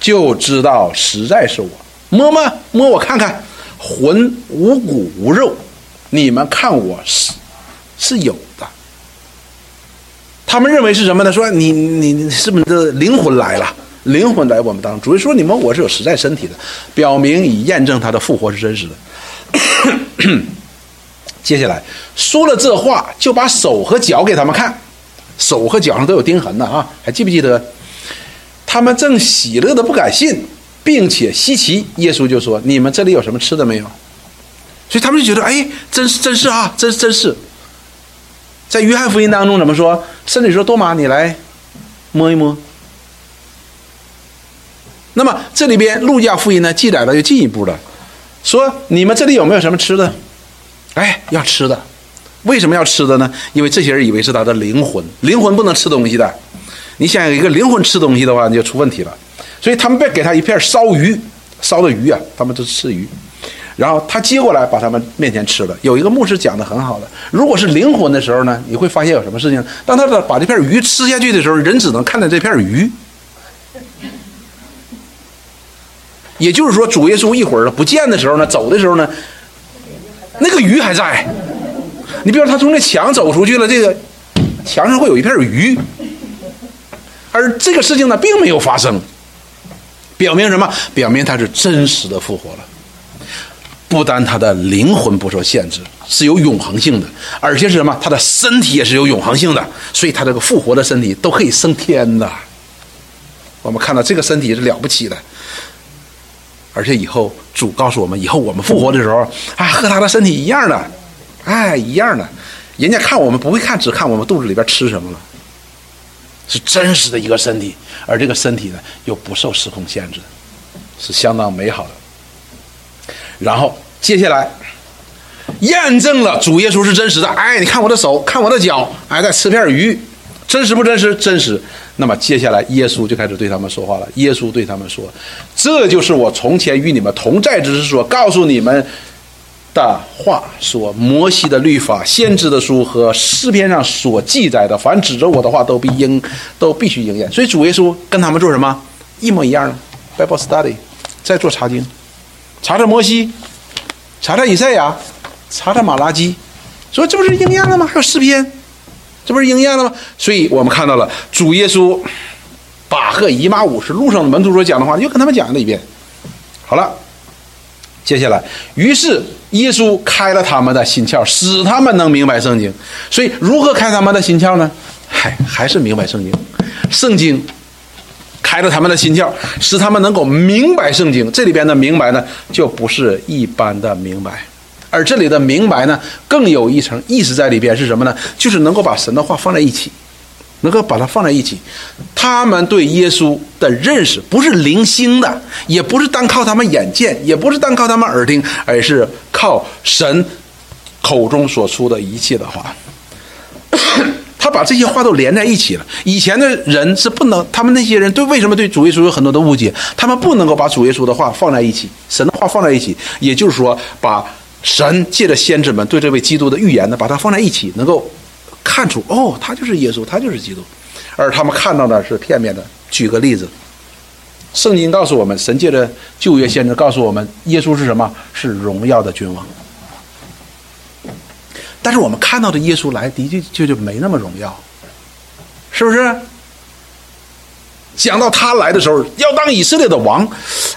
就知道实在是我。摸摸摸我看看，魂无骨无肉。你们看我是是有的。”他们认为是什么呢？说你你是不是的灵魂来了？灵魂来我们当中，主要说你们我是有实在身体的，表明以验证他的复活是真实的。接下来说了这话，就把手和脚给他们看，手和脚上都有钉痕的啊，还记不记得？他们正喜乐的不敢信，并且稀奇。耶稣就说：“你们这里有什么吃的没有？”所以他们就觉得，哎，真是真是啊，真真是。在约翰福音当中怎么说？甚至说多玛，你来摸一摸。那么这里边路加福音呢记载的又进一步的，说你们这里有没有什么吃的？哎，要吃的，为什么要吃的呢？因为这些人以为是他的灵魂，灵魂不能吃东西的。你想有一个灵魂吃东西的话，你就出问题了。所以他们便给他一片烧鱼，烧的鱼啊，他们都吃鱼。然后他接过来把他们面前吃了。有一个牧师讲的很好的，如果是灵魂的时候呢，你会发现有什么事情？当他把这片鱼吃下去的时候，人只能看到这片鱼。也就是说，主耶稣一会儿不见的时候呢，走的时候呢，那个鱼还在。你比如，他从那墙走出去了，这个墙上会有一片鱼，而这个事情呢，并没有发生，表明什么？表明他是真实的复活了。不单他的灵魂不受限制，是有永恒性的，而且是什么？他的身体也是有永恒性的，所以他这个复活的身体都可以升天的。我们看到这个身体是了不起的。而且以后主告诉我们，以后我们复活的时候啊，和他的身体一样的，哎，一样的。人家看我们不会看，只看我们肚子里边吃什么了，是真实的一个身体，而这个身体呢又不受时空限制，是相当美好的。然后接下来验证了主耶稣是真实的，哎，你看我的手，看我的脚，哎，在吃片鱼，真实不真实？真实。那么接下来，耶稣就开始对他们说话了。耶稣对他们说：“这就是我从前与你们同在之时所告诉你们的话。说摩西的律法、先知的书和诗篇上所记载的，凡指着我的话，都必应都必须应验。所以主耶稣跟他们做什么？一模一样的 Bible study，在做查经，查查摩西，查查以赛亚，查查马拉基，说这不是应验了吗？还有诗篇。”这不是应验了吗？所以我们看到了主耶稣把和以马五是路上的门徒所讲的话，又跟他们讲了一遍。好了，接下来，于是耶稣开了他们的心窍，使他们能明白圣经。所以，如何开他们的心窍呢？嗨，还是明白圣经。圣经开了他们的心窍，使他们能够明白圣经。这里边的明白呢，就不是一般的明白。而这里的明白呢，更有一层意思在里边是什么呢？就是能够把神的话放在一起，能够把它放在一起。他们对耶稣的认识不是零星的，也不是单靠他们眼见，也不是单靠他们耳听，而是靠神口中所出的一切的话。他把这些话都连在一起了。以前的人是不能，他们那些人对为什么对主耶稣有很多的误解？他们不能够把主耶稣的话放在一起，神的话放在一起，也就是说把。神借着先知们对这位基督的预言呢，把它放在一起，能够看出哦，他就是耶稣，他就是基督，而他们看到的是片面的。举个例子，圣经告诉我们，神借着旧约先知告诉我们，耶稣是什么？是荣耀的君王。但是我们看到的耶稣来的确就就没那么荣耀，是不是？讲到他来的时候，要当以色列的王，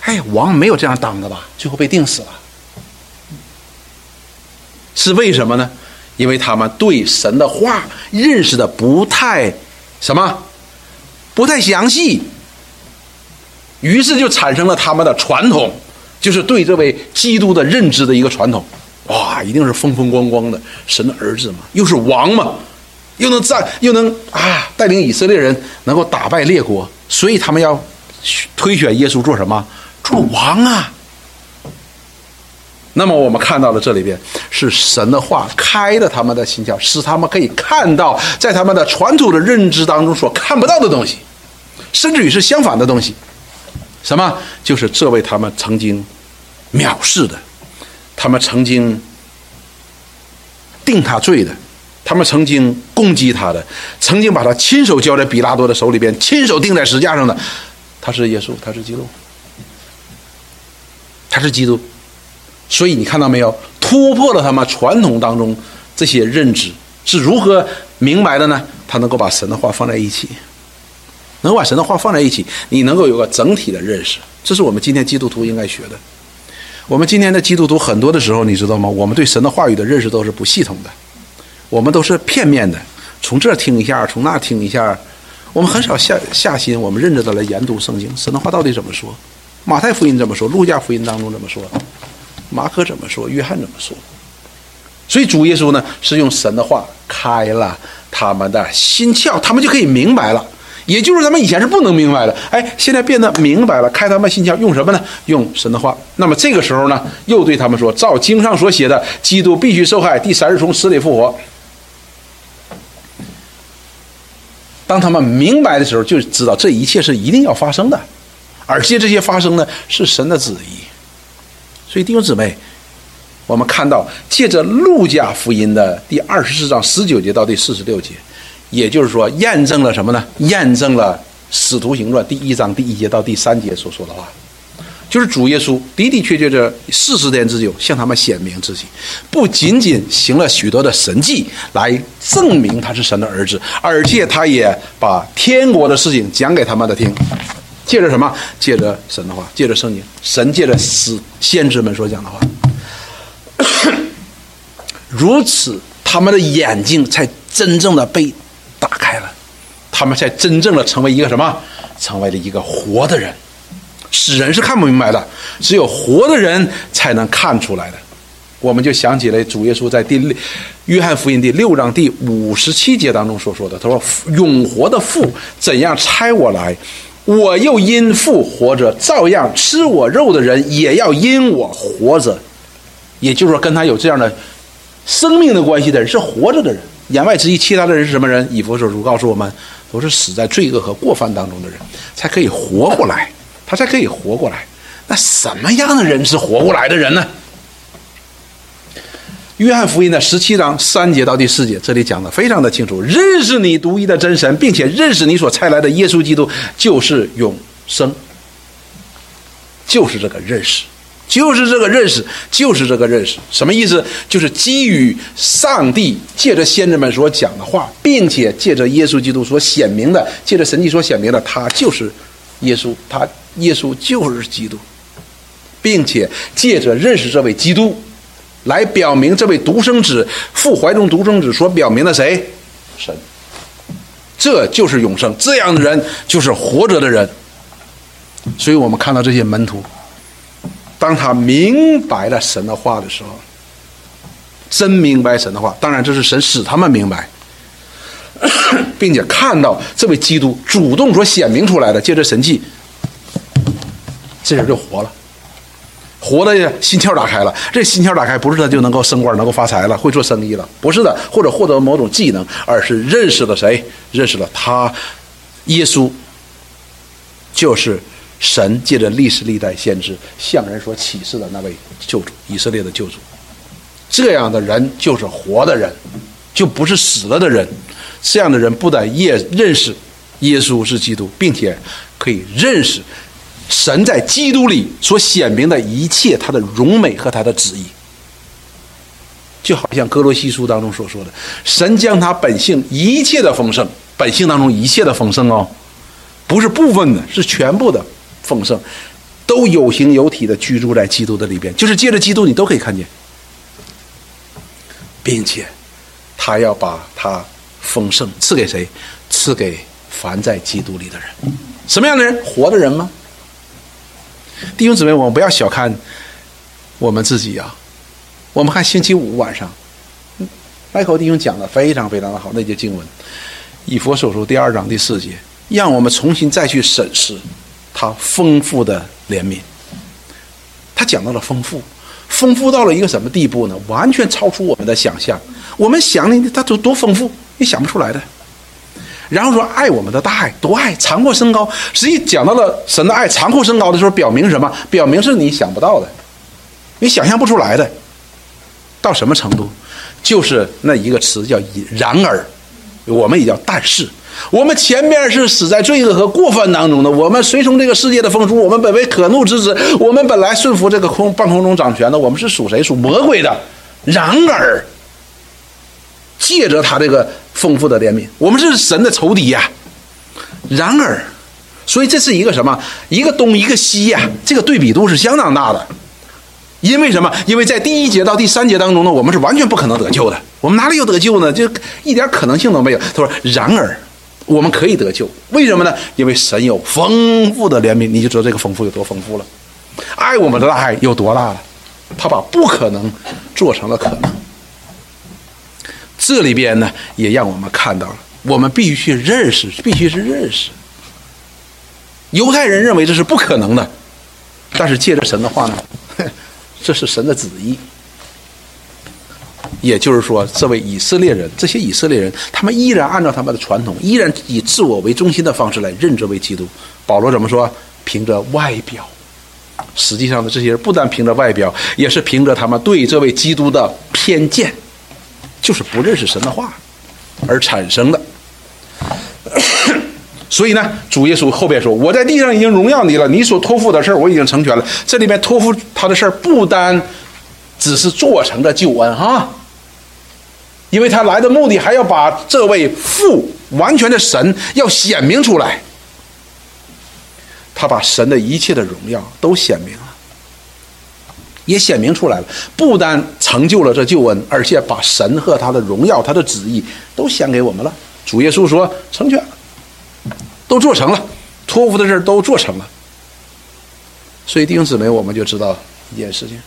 哎，王没有这样当的吧？最后被定死了。是为什么呢？因为他们对神的话认识的不太什么，不太详细，于是就产生了他们的传统，就是对这位基督的认知的一个传统。哇，一定是风风光光的神的儿子嘛，又是王嘛，又能战，又能啊带领以色列人能够打败列国，所以他们要推选耶稣做什么？做王啊。那么我们看到了这里边是神的话开了他们的心窍，使他们可以看到在他们的传统的认知当中所看不到的东西，甚至于是相反的东西。什么？就是这位他们曾经藐视的，他们曾经定他罪的，他们曾经攻击他的，曾经把他亲手交在比拉多的手里边，亲手钉在石架上的，他是耶稣，他是基督，他是基督。所以你看到没有？突破了他们传统当中这些认知是如何明白的呢？他能够把神的话放在一起，能把神的话放在一起，你能够有个整体的认识。这是我们今天基督徒应该学的。我们今天的基督徒很多的时候，你知道吗？我们对神的话语的认识都是不系统的，我们都是片面的，从这听一下，从那听一下，我们很少下下心，我们认真的来研读圣经，神的话到底怎么说？马太福音怎么说？路加福音当中怎么说？马可怎么说？约翰怎么说？所以主耶稣呢，是用神的话开了他们的心窍，他们就可以明白了。也就是咱们以前是不能明白的，哎，现在变得明白了，开他们心窍，用什么呢？用神的话。那么这个时候呢，又对他们说：照经上所写的，基督必须受害，第三日从死里复活。当他们明白的时候，就知道这一切是一定要发生的，而且这些发生呢，是神的旨意。所以弟兄姊妹，我们看到借着路加福音的第二十四章十九节到第四十六节，也就是说验证了什么呢？验证了使徒行传第一章第一节到第三节所说的话，就是主耶稣的的确确这四十天之久向他们显明自己，不仅仅行了许多的神迹来证明他是神的儿子，而且他也把天国的事情讲给他们的听。借着什么？借着神的话，借着圣经，神借着使先知们所讲的话，如此，他们的眼睛才真正的被打开了，他们才真正的成为一个什么？成为了一个活的人。死人是看不明白的，只有活的人才能看出来的。我们就想起了主耶稣在第六约翰福音第六章第五十七节当中所说的，他说：“永活的父怎样差我来？”我又因父活着，照样吃我肉的人也要因我活着。也就是说，跟他有这样的生命的关系的人是活着的人。言外之意，其他的人是什么人？以佛所书告诉我们，都是死在罪恶和过犯当中的人，才可以活过来，他才可以活过来。那什么样的人是活过来的人呢？约翰福音的十七章三节到第四节，这里讲的非常的清楚：认识你独一的真神，并且认识你所差来的耶稣基督，就是永生。就是这个认识，就是这个认识，就是这个认识。什么意思？就是基于上帝借着先知们所讲的话，并且借着耶稣基督所显明的，借着神迹所显明的，他就是耶稣，他耶稣就是基督，并且借着认识这位基督。来表明这位独生子父怀中独生子所表明的谁？神，这就是永生。这样的人就是活着的人。所以我们看到这些门徒，当他明白了神的话的时候，真明白神的话。当然，这是神使他们明白，并且看到这位基督主动所显明出来的，借着神迹，这人就活了。活的心窍打开了，这心窍打开不是他就能够升官、能够发财了、会做生意了，不是的，或者获得某种技能，而是认识了谁？认识了他，耶稣，就是神借着历史历代先知向人所启示的那位救主，以色列的救主。这样的人就是活的人，就不是死了的人。这样的人不但也认识耶稣是基督，并且可以认识。神在基督里所显明的一切，他的荣美和他的旨意，就好像哥罗西书当中所说的，神将他本性一切的丰盛，本性当中一切的丰盛哦，不是部分的，是全部的丰盛，都有形有体的居住在基督的里边，就是借着基督，你都可以看见，并且他要把他丰盛赐给谁？赐给凡在基督里的人，什么样的人？活的人吗？弟兄姊妹，我们不要小看我们自己啊！我们看星期五晚上，麦克弟兄讲的非常非常的好，那节经文《以佛所书》第二章第四节，让我们重新再去审视他丰富的怜悯。他讲到了丰富，丰富到了一个什么地步呢？完全超出我们的想象。我们想的他多多丰富，你想不出来的。然后说爱我们的大爱多爱长阔升高，实际讲到了神的爱长阔升高的时候，表明什么？表明是你想不到的，你想象不出来的。到什么程度？就是那一个词叫“然而”，我们也叫“但是”。我们前面是死在罪恶和过犯当中的，我们随从这个世界的风俗，我们本为可怒之子，我们本来顺服这个空半空中掌权的，我们是属谁？属魔鬼的。然而，借着他这个丰富的怜悯，我们是神的仇敌呀。然而，所以这是一个什么？一个东一个西呀，这个对比度是相当大的。因为什么？因为在第一节到第三节当中呢，我们是完全不可能得救的。我们哪里有得救呢？就一点可能性都没有。他说：“然而，我们可以得救，为什么呢？因为神有丰富的怜悯，你就知道这个丰富有多丰富了。爱我们的爱有多大了？他把不可能做成了可能。这里边呢，也让我们看到了，我们必须去认识，必须是认识。犹太人认为这是不可能的，但是借着神的话呢？” 这是神的旨意，也就是说，这位以色列人，这些以色列人，他们依然按照他们的传统，依然以自我为中心的方式来认这位基督。保罗怎么说？凭着外表，实际上呢，这些人不但凭着外表，也是凭着他们对这位基督的偏见，就是不认识神的话而产生的。所以呢，主耶稣后边说：“我在地上已经荣耀你了，你所托付的事儿我已经成全了。这里面托付他的事儿，不单只是做成了救恩哈，因为他来的目的还要把这位父完全的神要显明出来。他把神的一切的荣耀都显明，也显明出来了。不单成就了这救恩，而且把神和他的荣耀、他的旨意都显给我们了。主耶稣说：成全。”都做成了，托付的事都做成了，所以弟兄姊妹，我们就知道一件事情：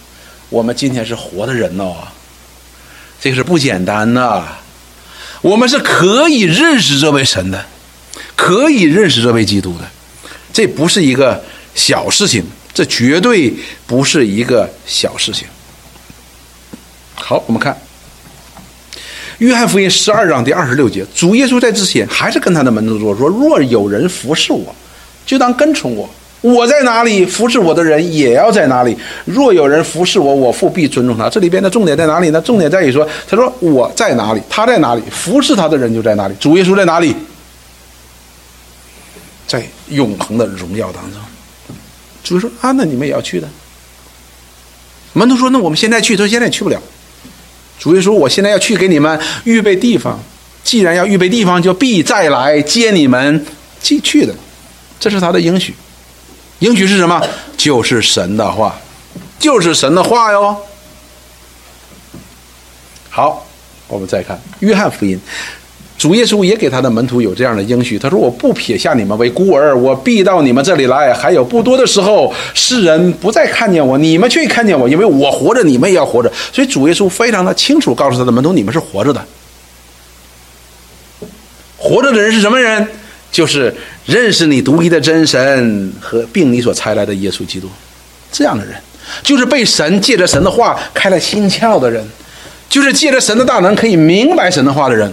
我们今天是活的人哦，这个是不简单的。我们是可以认识这位神的，可以认识这位基督的，这不是一个小事情，这绝对不是一个小事情。好，我们看。约翰福音十二章第二十六节，主耶稣在之前还是跟他的门徒说：“说若有人服侍我，就当跟从我。我在哪里，服侍我的人也要在哪里。若有人服侍我，我父必尊重他。”这里边的重点在哪里呢？重点在于说，他说我在哪里，他在哪里，服侍他的人就在哪里。主耶稣在哪里？在永恒的荣耀当中。主说：“啊，那你们也要去的。”门徒说：“那我们现在去。”他说：“现在也去不了。”主耶稣，我现在要去给你们预备地方。既然要预备地方，就必再来接你们继去的。这是他的应许。应许是什么？就是神的话，就是神的话哟。好，我们再看约翰福音。主耶稣也给他的门徒有这样的应许，他说：“我不撇下你们为孤儿，我必到你们这里来。还有不多的时候，世人不再看见我，你们却看见我，因为我活着，你们也要活着。”所以主耶稣非常的清楚告诉他的门徒：“你们是活着的，活着的人是什么人？就是认识你独一的真神和并你所差来的耶稣基督这样的人，就是被神借着神的话开了心窍的人，就是借着神的大能可以明白神的话的人。”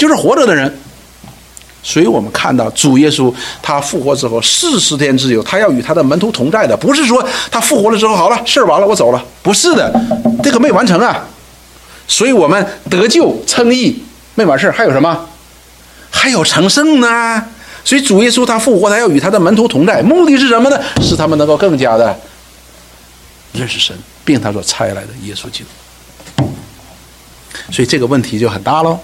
就是活着的人，所以我们看到主耶稣他复活之后四十天之久，他要与他的门徒同在的，不是说他复活了之后好了事儿完了我走了，不是的，这个没完成啊。所以我们得救称义没完事儿，还有什么？还有成圣呢。所以主耶稣他复活，他要与他的门徒同在，目的是什么呢？使他们能够更加的认识神，并他所差来的耶稣基督。所以这个问题就很大喽。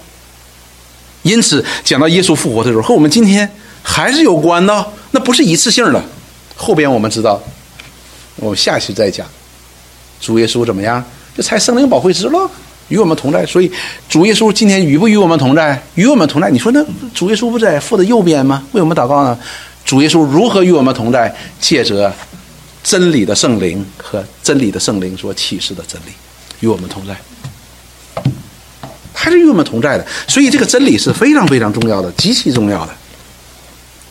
因此，讲到耶稣复活的时候，和我们今天还是有关的，那不是一次性的。后边我们知道，我们下期再讲，主耶稣怎么样，就才圣灵保惠师了，与我们同在。所以，主耶稣今天与不与我们同在？与我们同在。你说那主耶稣不在父的右边吗？为我们祷告呢？主耶稣如何与我们同在？借着真理的圣灵和真理的圣灵所启示的真理，与我们同在。还是与我们同在的，所以这个真理是非常非常重要的，极其重要的。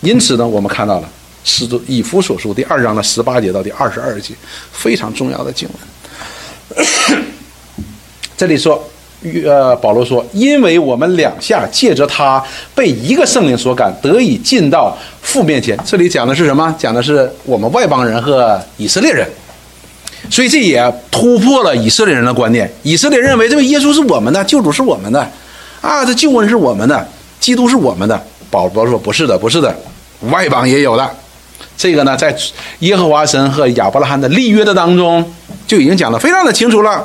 因此呢，我们看到了使徒以弗所书第二章的十八节到第二十二节，非常重要的经文。这里说，呃，保罗说，因为我们两下借着他被一个圣灵所感，得以进到父面前。这里讲的是什么？讲的是我们外邦人和以色列人。所以这也突破了以色列人的观念。以色列认为这个耶稣是我们的，救主是我们的，啊，这救恩是我们的，基督是我们的。保罗说不是的，不是的，外邦也有的。这个呢，在耶和华神和亚伯拉罕的立约的当中就已经讲得非常的清楚了。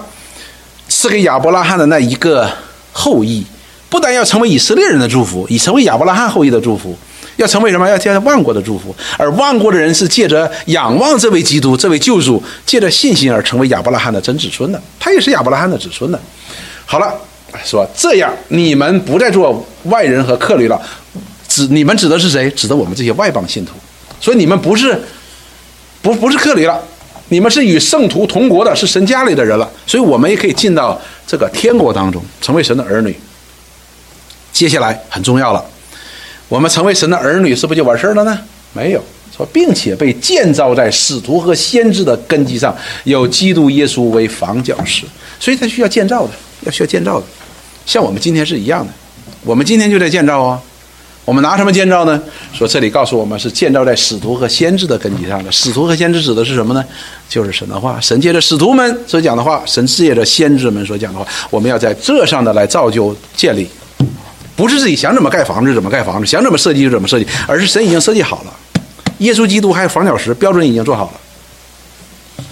赐给亚伯拉罕的那一个后裔，不但要成为以色列人的祝福，以成为亚伯拉罕后裔的祝福，要成为什么？要接受万国的祝福。而万国的人是借着仰望这位基督，这位救主，借着信心而成为亚伯拉罕的真子孙的。他也是亚伯拉罕的子孙的。好了，说这样，你们不再做外人和客旅了。指你们指的是谁？指的我们这些外邦信徒。所以你们不是，不不是客旅了。你们是与圣徒同国的，是神家里的人了，所以我们也可以进到这个天国当中，成为神的儿女。接下来很重要了，我们成为神的儿女，是不是就完事儿了呢？没有，说并且被建造在使徒和先知的根基上，有基督耶稣为房角石，所以他需要建造的，要需要建造的，像我们今天是一样的，我们今天就在建造啊。我们拿什么建造呢？说这里告诉我们是建造在使徒和先知的根基上的。使徒和先知指的是什么呢？就是神的话，神借着使徒们所讲的话，神借着先知们所讲的话，我们要在这上的来造就建立，不是自己想怎么盖房子怎么盖房子，想怎么设计就怎么设计，而是神已经设计好了。耶稣基督还有房角石标准已经做好了，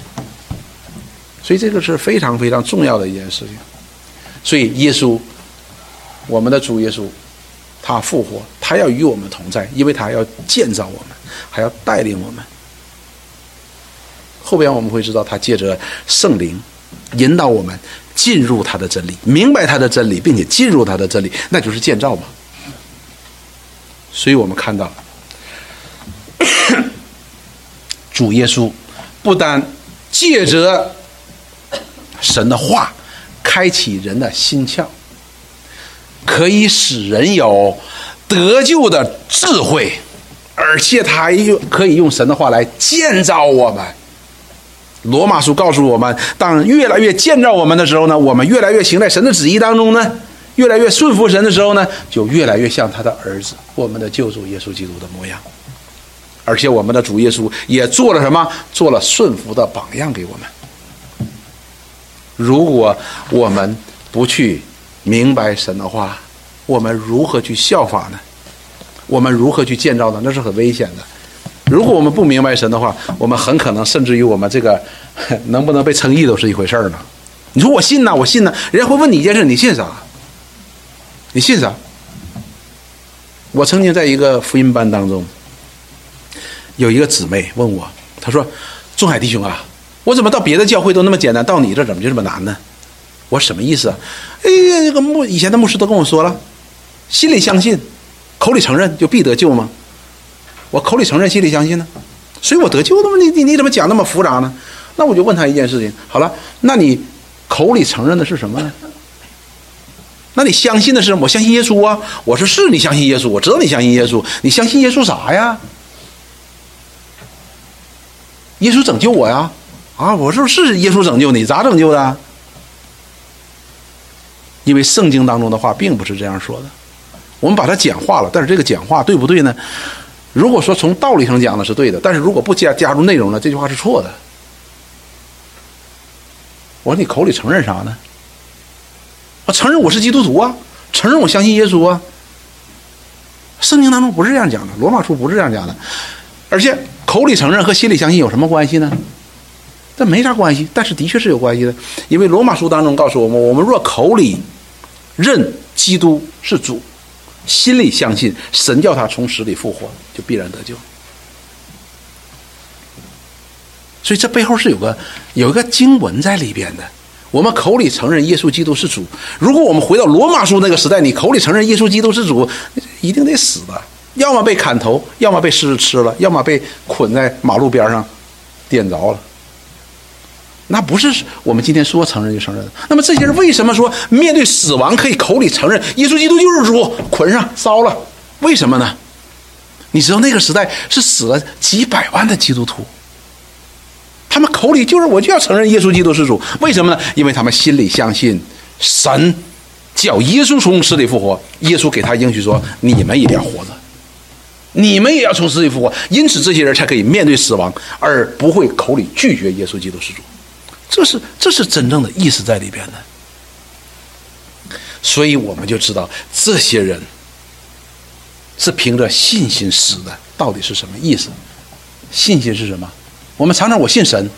所以这个是非常非常重要的一件事情。所以耶稣，我们的主耶稣。他复活，他要与我们同在，因为他要建造我们，还要带领我们。后边我们会知道，他借着圣灵引导我们进入他的真理，明白他的真理，并且进入他的真理，那就是建造嘛。所以我们看到，主耶稣不但借着神的话开启人的心窍。可以使人有得救的智慧，而且他还用可以用神的话来建造我们。罗马书告诉我们，当越来越建造我们的时候呢，我们越来越行在神的旨意当中呢，越来越顺服神的时候呢，就越来越像他的儿子，我们的救主耶稣基督的模样。而且我们的主耶稣也做了什么？做了顺服的榜样给我们。如果我们不去。明白神的话，我们如何去效法呢？我们如何去建造呢？那是很危险的。如果我们不明白神的话，我们很可能甚至于我们这个能不能被称义都是一回事儿呢。你说我信呐，我信呐，人家会问你一件事，你信啥？你信啥？我曾经在一个福音班当中，有一个姊妹问我，她说：“仲海弟兄啊，我怎么到别的教会都那么简单，到你这怎么就这么难呢？”我什么意思啊？哎呀，那个牧以前的牧师都跟我说了，心里相信，口里承认就必得救吗？我口里承认，心里相信呢，所以我得救了吗？你你你怎么讲那么复杂呢？那我就问他一件事情，好了，那你口里承认的是什么呢？那你相信的是什么我相信耶稣啊？我说是你相信耶稣，我知道你相信耶稣，你相信耶稣啥呀？耶稣拯救我呀？啊，我说是耶稣拯救你，咋拯救的？因为圣经当中的话并不是这样说的，我们把它简化了。但是这个简化对不对呢？如果说从道理上讲呢是对的，但是如果不加加入内容呢，这句话是错的。我说你口里承认啥呢？我承认我是基督徒啊，承认我相信耶稣啊。圣经当中不是这样讲的，罗马书不是这样讲的。而且口里承认和心里相信有什么关系呢？这没啥关系，但是的确是有关系的。因为罗马书当中告诉我们，我们若口里。认基督是主，心里相信神叫他从死里复活，就必然得救。所以这背后是有个有一个经文在里边的。我们口里承认耶稣基督是主，如果我们回到罗马书那个时代，你口里承认耶稣基督是主，一定得死的，要么被砍头，要么被狮子吃了，要么被捆在马路边上点着了。那不是我们今天说承认就承认的。那么这些人为什么说面对死亡可以口里承认耶稣基督就是主，捆上烧了？为什么呢？你知道那个时代是死了几百万的基督徒，他们口里就是我就要承认耶稣基督是主，为什么呢？因为他们心里相信神叫耶稣从死里复活，耶稣给他应许说你们也要活着，你们也要从死里复活，因此这些人才可以面对死亡而不会口里拒绝耶稣基督是主，这是这是真正的意思在里边的。所以我们就知道这些人是凭着信心死的，到底是什么意思？信心是什么？我们常常我信神，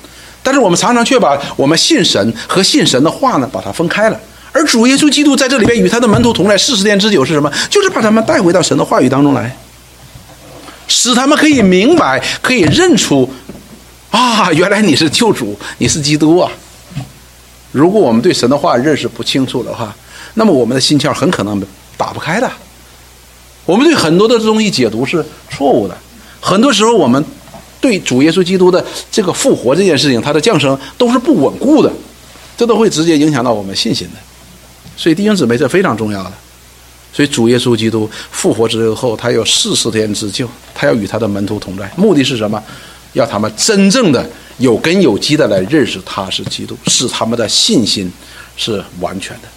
但是我们常常却把我们信神和信神的话呢，把它分开了。而主耶稣基督在这里边与他的门徒同在四十天之久是什么？就是把他们带回到神的话语当中来，使他们可以明白，可以认出啊，原来你是救主，你是基督啊！如果我们对神的话认识不清楚的话，那么我们的心窍很可能打不开的。我们对很多的东西解读是错误的。很多时候，我们对主耶稣基督的这个复活这件事情，他的降生都是不稳固的，这都会直接影响到我们信心的。所以弟兄姊妹，这非常重要的。所以主耶稣基督复活之后，他有四十天之久，他要与他的门徒同在，目的是什么？要他们真正的有根有基的来认识他是基督，使他们的信心是完全的。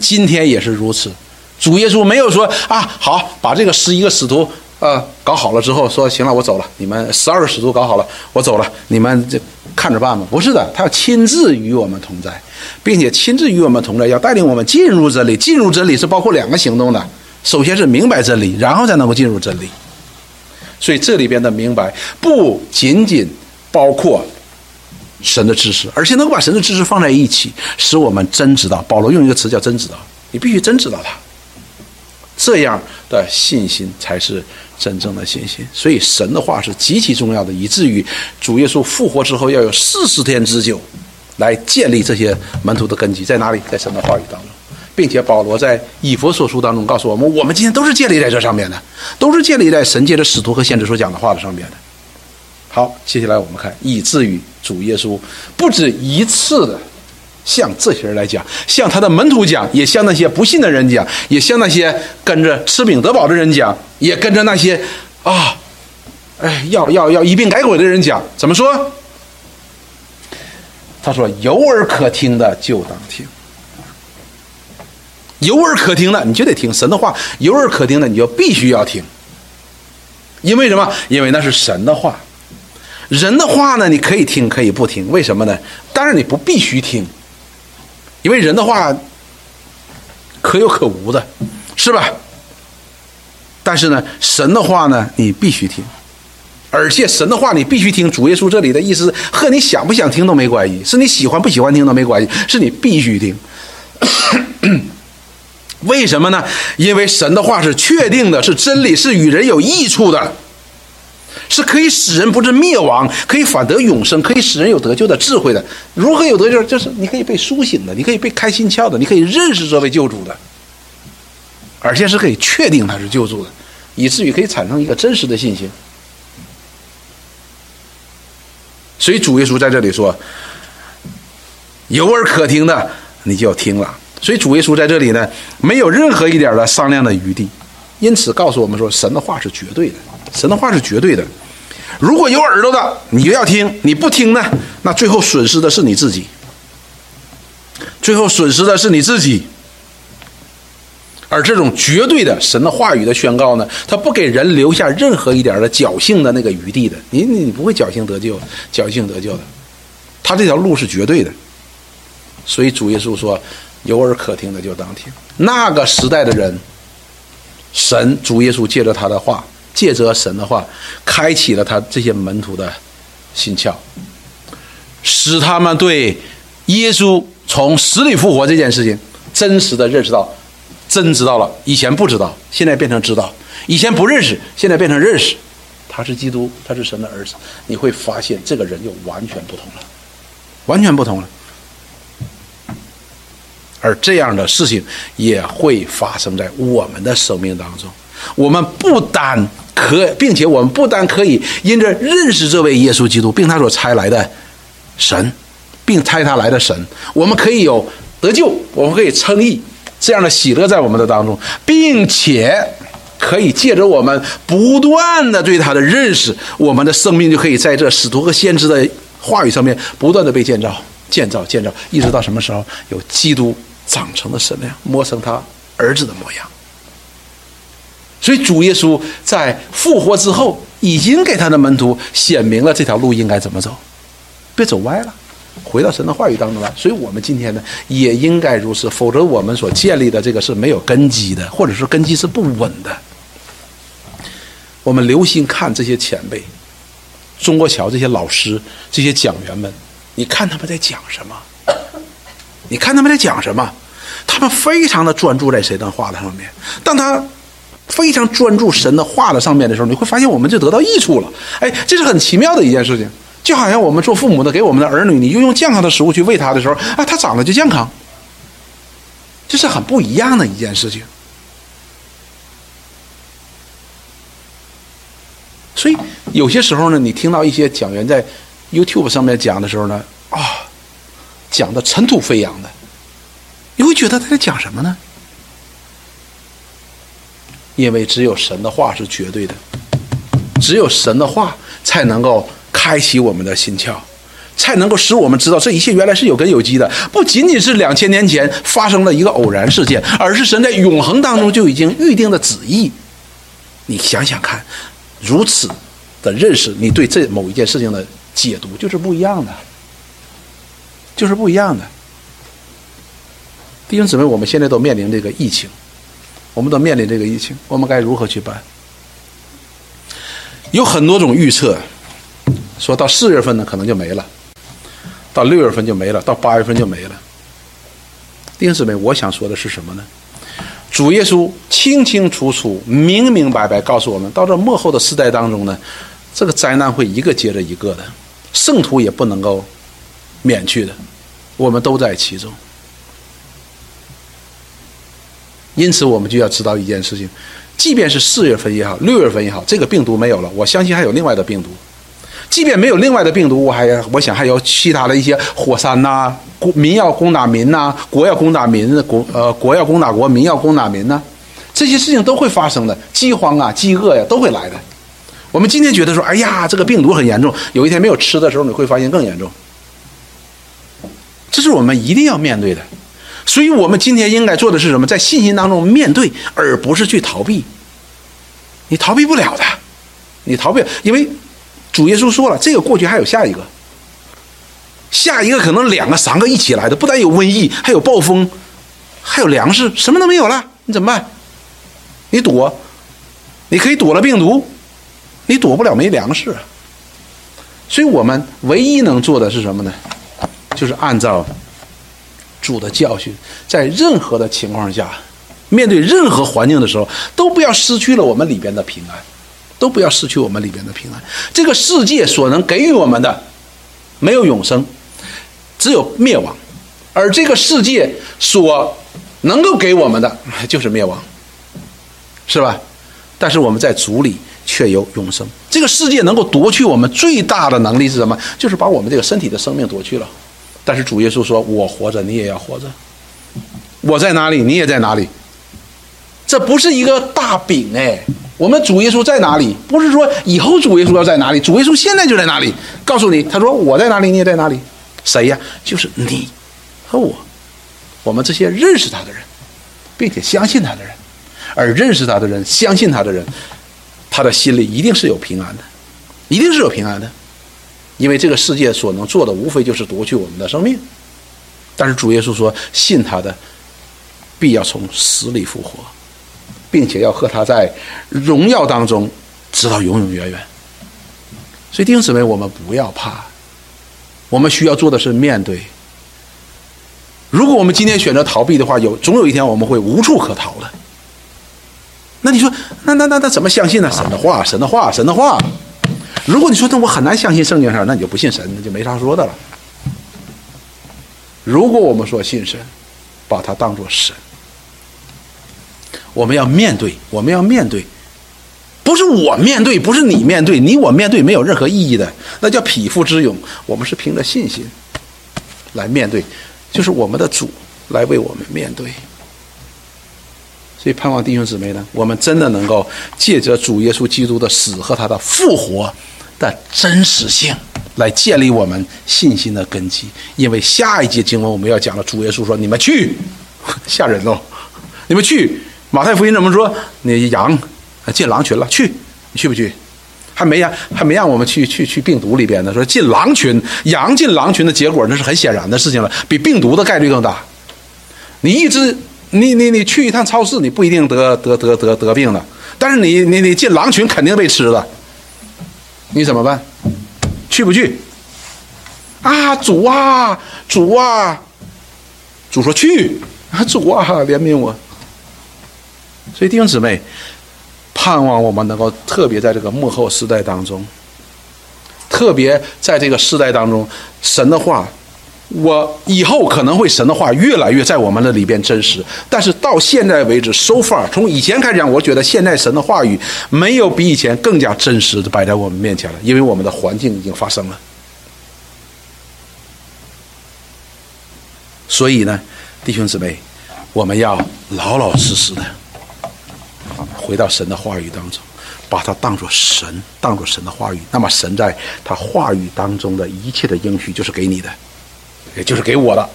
今天也是如此，主耶稣没有说啊，好，把这个十一个使徒呃搞好了之后，说行了，我走了，你们十二个使徒搞好了，我走了，你们这看着办吧。不是的，他要亲自与我们同在，并且亲自与我们同在，要带领我们进入真理。进入真理是包括两个行动的，首先是明白真理，然后才能够进入真理。所以这里边的明白不仅仅包括。神的知识，而且能够把神的知识放在一起，使我们真知道。保罗用一个词叫“真知道”，你必须真知道他，这样的信心才是真正的信心。所以神的话是极其重要的，以至于主耶稣复活之后要有四十天之久，来建立这些门徒的根基在哪里？在神的话语当中，并且保罗在以佛所书当中告诉我们，我们今天都是建立在这上面的，都是建立在神界的使徒和先知所讲的话的上面的。好，接下来我们看，以至于主耶稣不止一次的向这些人来讲，向他的门徒讲，也向那些不信的人讲，也向那些跟着吃饼得饱的人讲，也跟着那些啊，哎，要要要一并改鬼的人讲。怎么说？他说：“有耳可听的就当听，有耳可听的你就得听神的话，有耳可听的你就必须要听，因为什么？因为那是神的话。”人的话呢，你可以听，可以不听，为什么呢？当然你不必须听，因为人的话可有可无的，是吧？但是呢，神的话呢，你必须听，而且神的话你必须听。主耶稣这里的意思和你想不想听都没关系，是你喜欢不喜欢听都没关系，是你必须听。为什么呢？因为神的话是确定的，是真理，是与人有益处的。是可以使人不至灭亡，可以反得永生，可以使人有得救的智慧的。如何有得救？就是你可以被苏醒的，你可以被开心窍的，你可以认识这位救主的，而且是可以确定他是救主的，以至于可以产生一个真实的信心。所以主耶稣在这里说：“有耳可听的，你就要听了。”所以主耶稣在这里呢，没有任何一点的商量的余地，因此告诉我们说，神的话是绝对的。神的话是绝对的，如果有耳朵的，你就要听；你不听呢，那最后损失的是你自己。最后损失的是你自己。而这种绝对的神的话语的宣告呢，它不给人留下任何一点的侥幸的那个余地的。你你不会侥幸得救，侥幸得救的。他这条路是绝对的。所以主耶稣说：“有耳可听的就当听。”那个时代的人，神主耶稣借着他的话。借着神的话，开启了他这些门徒的心窍，使他们对耶稣从死里复活这件事情真实的认识到，真知道了。以前不知道，现在变成知道；以前不认识，现在变成认识。他是基督，他是神的儿子。你会发现，这个人就完全不同了，完全不同了。而这样的事情也会发生在我们的生命当中。我们不单可，并且我们不但可以因着认识这位耶稣基督，并他所差来的神，并差他来的神，我们可以有得救，我们可以称义，这样的喜乐在我们的当中，并且可以借着我们不断的对他的认识，我们的生命就可以在这使徒和先知的话语上面不断的被建造、建造、建造，一直到什么时候有基督长成的身量，磨成他儿子的模样。所以主耶稣在复活之后，已经给他的门徒显明了这条路应该怎么走，别走歪了。回到神的话语当中来，所以我们今天呢也应该如此，否则我们所建立的这个是没有根基的，或者说根基是不稳的。我们留心看这些前辈，中国桥这些老师、这些讲员们，你看他们在讲什么？你看他们在讲什么？他们非常的专注在神的话的上面。当他非常专注神的话的上面的时候，你会发现我们就得到益处了。哎，这是很奇妙的一件事情。就好像我们做父母的给我们的儿女，你就用健康的食物去喂他的时候，啊，他长得就健康，这是很不一样的一件事情。所以有些时候呢，你听到一些讲员在 YouTube 上面讲的时候呢，啊，讲的尘土飞扬的，你会觉得他在讲什么呢？因为只有神的话是绝对的，只有神的话才能够。开启我们的心窍，才能够使我们知道这一切原来是有根有基的，不仅仅是两千年前发生了一个偶然事件，而是神在永恒当中就已经预定的旨意。你想想看，如此的认识，你对这某一件事情的解读就是不一样的，就是不一样的。弟兄姊妹，我们现在都面临这个疫情，我们都面临这个疫情，我们该如何去办？有很多种预测。说到四月份呢，可能就没了；到六月份就没了；到八月份就没了。弟兄姊妹，我想说的是什么呢？主耶稣清清楚楚、明明白白告诉我们，到这末后的时代当中呢，这个灾难会一个接着一个的，圣徒也不能够免去的，我们都在其中。因此，我们就要知道一件事情：，即便是四月份也好，六月份也好，这个病毒没有了，我相信还有另外的病毒。即便没有另外的病毒，我还我想还有其他的一些火山呐，民要攻打民呐，国要攻打民，国呃国要攻打国，民要攻打民呐，这些事情都会发生的，饥荒啊、饥饿呀都会来的。我们今天觉得说，哎呀，这个病毒很严重，有一天没有吃的时候，你会发现更严重。这是我们一定要面对的，所以我们今天应该做的是什么？在信心当中面对，而不是去逃避。你逃避不了的，你逃避，因为。主耶稣说了，这个过去还有下一个，下一个可能两个、三个一起来的，不但有瘟疫，还有暴风，还有粮食，什么都没有了，你怎么办？你躲，你可以躲了病毒，你躲不了没粮食。所以我们唯一能做的是什么呢？就是按照主的教训，在任何的情况下，面对任何环境的时候，都不要失去了我们里边的平安。都不要失去我们里边的平安。这个世界所能给予我们的，没有永生，只有灭亡；而这个世界所能够给我们的，就是灭亡，是吧？但是我们在主里却有永生。这个世界能够夺去我们最大的能力是什么？就是把我们这个身体的生命夺去了。但是主耶稣说：“我活着，你也要活着。我在哪里，你也在哪里。”这不是一个大饼哎。我们主耶稣在哪里？不是说以后主耶稣要在哪里，主耶稣现在就在哪里。告诉你，他说我在哪里，你也在哪里。谁呀？就是你和我，我们这些认识他的人，并且相信他的人。而认识他的人、相信他的人，他的心里一定是有平安的，一定是有平安的。因为这个世界所能做的，无非就是夺去我们的生命。但是主耶稣说，信他的，必要从死里复活。并且要和他在荣耀当中，直到永永远远。所以弟兄姊妹，我们不要怕，我们需要做的是面对。如果我们今天选择逃避的话，有总有一天我们会无处可逃的。那你说，那那那那怎么相信呢？神的话，神的话，神的话。如果你说那我很难相信圣经上，那你就不信神，那就没啥说的了。如果我们说信神，把它当作神。我们要面对，我们要面对，不是我面对，不是你面对，你我面对没有任何意义的，那叫匹夫之勇。我们是凭着信心来面对，就是我们的主来为我们面对。所以盼望弟兄姊妹呢，我们真的能够借着主耶稣基督的死和他的复活的真实性，来建立我们信心的根基。因为下一节经文我们要讲的，主耶稣说：“你们去，吓人喽！你们去。”马太福音怎么说？你羊进狼群了，去，你去不去？还没让还没让我们去去去病毒里边呢。说进狼群，羊进狼群的结果，那是很显然的事情了，比病毒的概率更大。你一直你你你去一趟超市，你不一定得得得得得病的，但是你你你进狼群肯定被吃了，你怎么办？去不去？啊，主啊，主啊，主说去，啊，主啊，怜悯我。所以弟兄姊妹。盼望我们能够特别在这个幕后时代当中，特别在这个时代当中，神的话，我以后可能会神的话越来越在我们的里边真实。但是到现在为止，so far，从以前开始讲，我觉得现在神的话语没有比以前更加真实的摆在我们面前了，因为我们的环境已经发生了。所以呢，弟兄姊妹，我们要老老实实的。回到神的话语当中，把它当作神，当作神的话语。那么神在他话语当中的一切的应许，就是给你的，也就是给我的，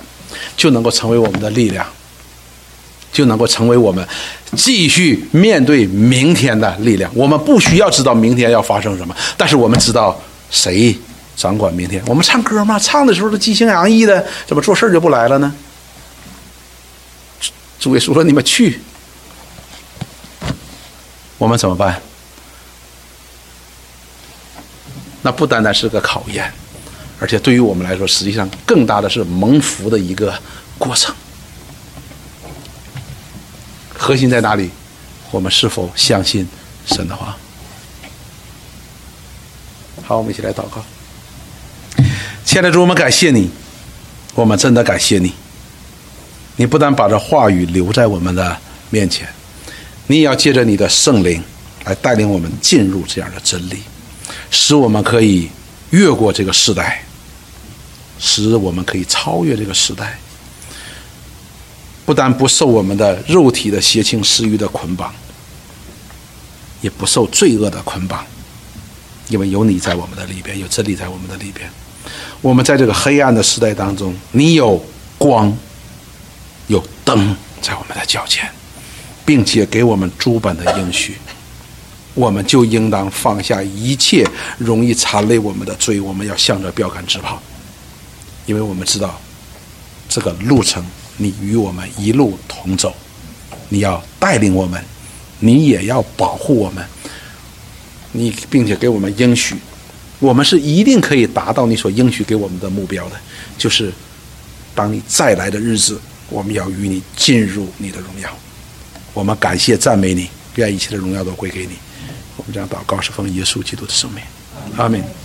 就能够成为我们的力量，就能够成为我们继续面对明天的力量。我们不需要知道明天要发生什么，但是我们知道谁掌管明天。我们唱歌嘛，唱的时候都激情洋溢的，怎么做事就不来了呢？诸位说说，你们去。我们怎么办？那不单单是个考验，而且对于我们来说，实际上更大的是蒙福的一个过程。核心在哪里？我们是否相信神的话？好，我们一起来祷告。亲爱的主，我们感谢你，我们真的感谢你。你不但把这话语留在我们的面前。你也要借着你的圣灵来带领我们进入这样的真理，使我们可以越过这个时代，使我们可以超越这个时代。不但不受我们的肉体的邪情私欲的捆绑，也不受罪恶的捆绑，因为有你在我们的里边，有真理在我们的里边。我们在这个黑暗的时代当中，你有光，有灯在我们的脚前。并且给我们诸本的应许，我们就应当放下一切容易缠累我们的罪，我们要向着标杆直跑，因为我们知道这个路程，你与我们一路同走，你要带领我们，你也要保护我们，你并且给我们应许，我们是一定可以达到你所应许给我们的目标的，就是当你再来的日子，我们要与你进入你的荣耀。我们感谢赞美你，愿一切的荣耀都归给你。我们将祷告是奉耶稣基督的圣名，阿门。